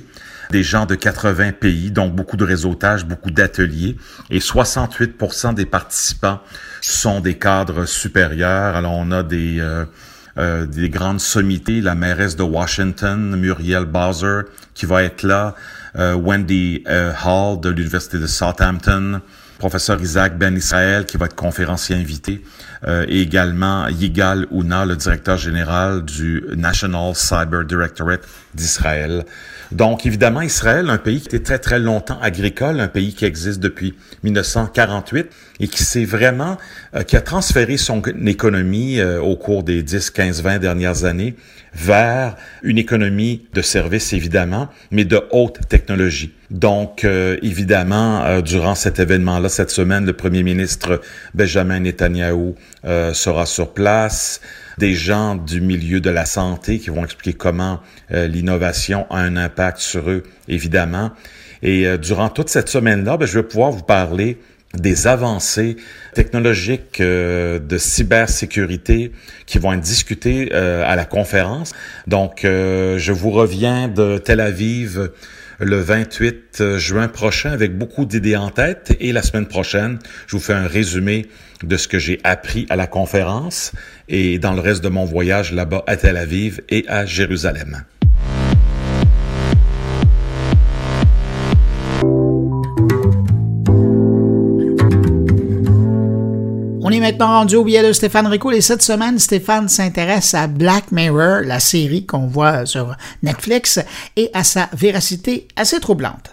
des gens de 80 pays, donc beaucoup de réseautage, beaucoup d'ateliers, et 68 des participants sont des cadres supérieurs. Alors on a des euh, des grandes sommités, la mairesse de Washington, Muriel Bowser, qui va être là, Wendy Hall de l'Université de Southampton, professeur Isaac Ben Israël, qui va être conférencier invité, euh, et également Yigal Ouna, le directeur général du National Cyber Directorate d'Israël. Donc, évidemment, Israël, un pays qui était très, très longtemps agricole, un pays qui existe depuis 1948 et qui s'est vraiment, euh, qui a transféré son économie euh, au cours des 10, 15, 20 dernières années vers une économie de services, évidemment, mais de haute technologie. Donc, euh, évidemment, durant cet événement-là, cette semaine, le premier ministre Benjamin Netanyahu sera sur place des gens du milieu de la santé qui vont expliquer comment euh, l'innovation a un impact sur eux, évidemment. Et euh, durant toute cette semaine-là, ben, je vais pouvoir vous parler des avancées technologiques euh, de cybersécurité qui vont être discutées à la conférence. Donc, je vous reviens de Tel Aviv le 28 juin prochain avec beaucoup d'idées en tête et la semaine prochaine, je vous fais un résumé de ce que j'ai appris à la conférence et dans le reste de mon voyage là-bas à Tel Aviv et à Jérusalem. Maintenant rendu au billet de Stéphane Rico et cette semaine, Stéphane s'intéresse à Black Mirror, la série qu'on voit sur Netflix, et à sa véracité assez troublante.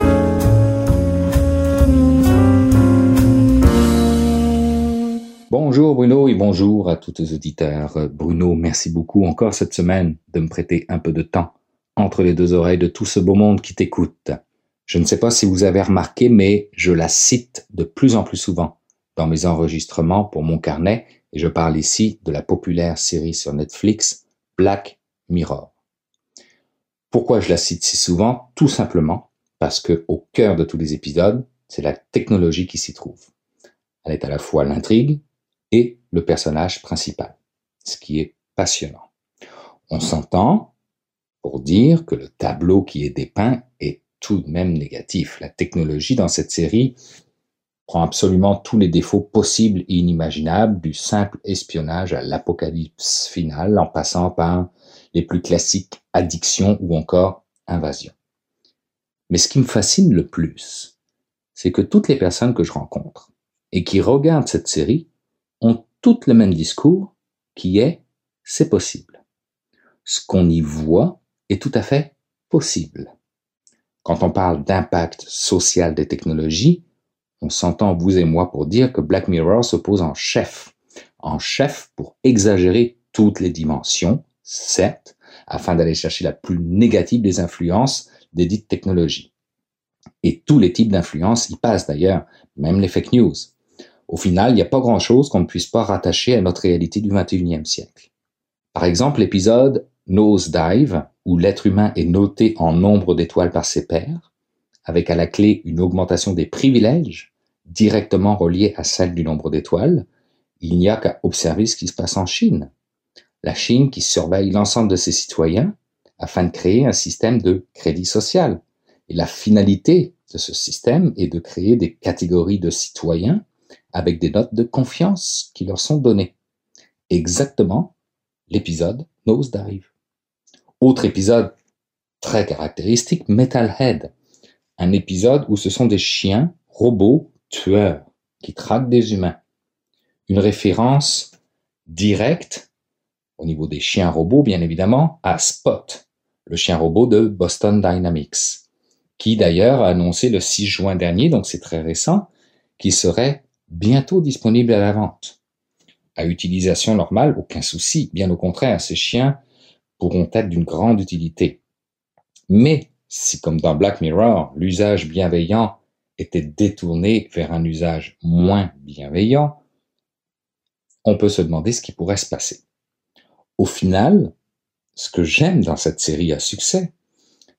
Bonjour Bruno et bonjour à tous les auditeurs. Bruno, merci beaucoup encore cette semaine de me prêter un peu de temps entre les deux oreilles de tout ce beau monde qui t'écoute. Je ne sais pas si vous avez remarqué, mais je la cite de plus en plus souvent dans mes enregistrements pour mon carnet, et je parle ici de la populaire série sur Netflix Black Mirror. Pourquoi je la cite si souvent? Tout simplement parce que au cœur de tous les épisodes, c'est la technologie qui s'y trouve. Elle est à la fois l'intrigue, et le personnage principal, ce qui est passionnant. On s'entend pour dire que le tableau qui est dépeint est tout de même négatif. La technologie dans cette série prend absolument tous les défauts possibles et inimaginables, du simple espionnage à l'apocalypse finale, en passant par les plus classiques addiction ou encore invasion. Mais ce qui me fascine le plus, c'est que toutes les personnes que je rencontre et qui regardent cette série ont toutes le même discours qui est c'est possible. Ce qu'on y voit est tout à fait possible. Quand on parle d'impact social des technologies, on s'entend vous et moi pour dire que Black Mirror se pose en chef. En chef pour exagérer toutes les dimensions, certes, afin d'aller chercher la plus négative des influences des dites technologies. Et tous les types d'influences y passent d'ailleurs, même les fake news. Au final, il n'y a pas grand-chose qu'on ne puisse pas rattacher à notre réalité du 21e siècle. Par exemple, l'épisode Nose Dive, où l'être humain est noté en nombre d'étoiles par ses pairs, avec à la clé une augmentation des privilèges directement reliée à celle du nombre d'étoiles, il n'y a qu'à observer ce qui se passe en Chine. La Chine qui surveille l'ensemble de ses citoyens afin de créer un système de crédit social. Et la finalité de ce système est de créer des catégories de citoyens avec des notes de confiance qui leur sont données. Exactement l'épisode Nosedive. Autre épisode très caractéristique, Metalhead. Un épisode où ce sont des chiens robots tueurs qui traquent des humains. Une référence directe, au niveau des chiens robots bien évidemment, à Spot, le chien robot de Boston Dynamics, qui d'ailleurs a annoncé le 6 juin dernier, donc c'est très récent, qu'il serait bientôt disponible à la vente. À utilisation normale, aucun souci, bien au contraire, ces chiens pourront être d'une grande utilité. Mais si, comme dans Black Mirror, l'usage bienveillant était détourné vers un usage moins bienveillant, on peut se demander ce qui pourrait se passer. Au final, ce que j'aime dans cette série à succès,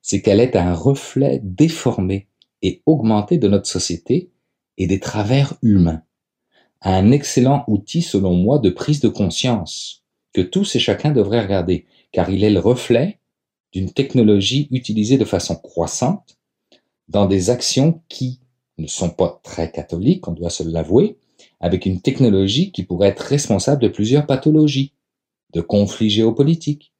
c'est qu'elle est un reflet déformé et augmenté de notre société et des travers humains. Un excellent outil, selon moi, de prise de conscience que tous et chacun devraient regarder, car il est le reflet d'une technologie utilisée de façon croissante dans des actions qui ne sont pas très catholiques, on doit se l'avouer, avec une technologie qui pourrait être responsable de plusieurs pathologies, de conflits géopolitiques,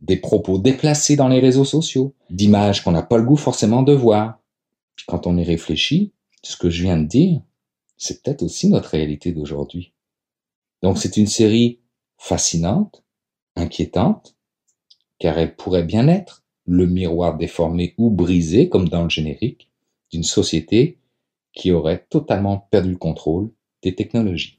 des propos déplacés dans les réseaux sociaux, d'images qu'on n'a pas le goût forcément de voir. Quand on y réfléchit, ce que je viens de dire, c'est peut-être aussi notre réalité d'aujourd'hui. Donc c'est une série fascinante, inquiétante, car elle pourrait bien être le miroir déformé ou brisé, comme dans le générique, d'une société qui aurait totalement perdu le contrôle des technologies.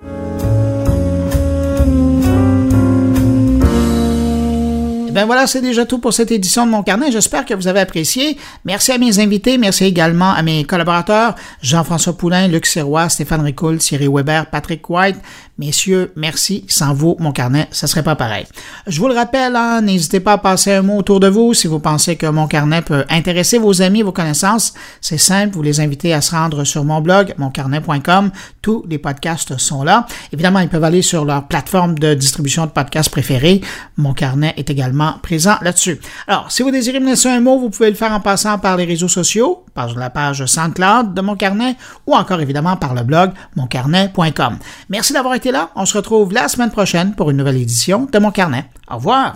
Ben voilà, c'est déjà tout pour cette édition de mon carnet. J'espère que vous avez apprécié. Merci à mes invités. Merci également à mes collaborateurs, Jean-François Poulain, Luc Sirois, Stéphane Ricoul, Thierry Weber, Patrick White. Messieurs, merci. Sans vous, mon carnet, ça serait pas pareil. Je vous le rappelle, hein, n'hésitez pas à passer un mot autour de vous si vous pensez que mon carnet peut intéresser vos amis, vos connaissances. C'est simple, vous les invitez à se rendre sur mon blog, moncarnet.com. Tous les podcasts sont là. Évidemment, ils peuvent aller sur leur plateforme de distribution de podcasts préférée. Mon carnet est présent là-dessus. Alors, si vous désirez me laisser un mot, vous pouvez le faire en passant par les réseaux sociaux, par la page SoundCloud de Mon Carnet ou encore évidemment par le blog moncarnet.com. Merci d'avoir été là. On se retrouve la semaine prochaine pour une nouvelle édition de Mon Carnet. Au revoir.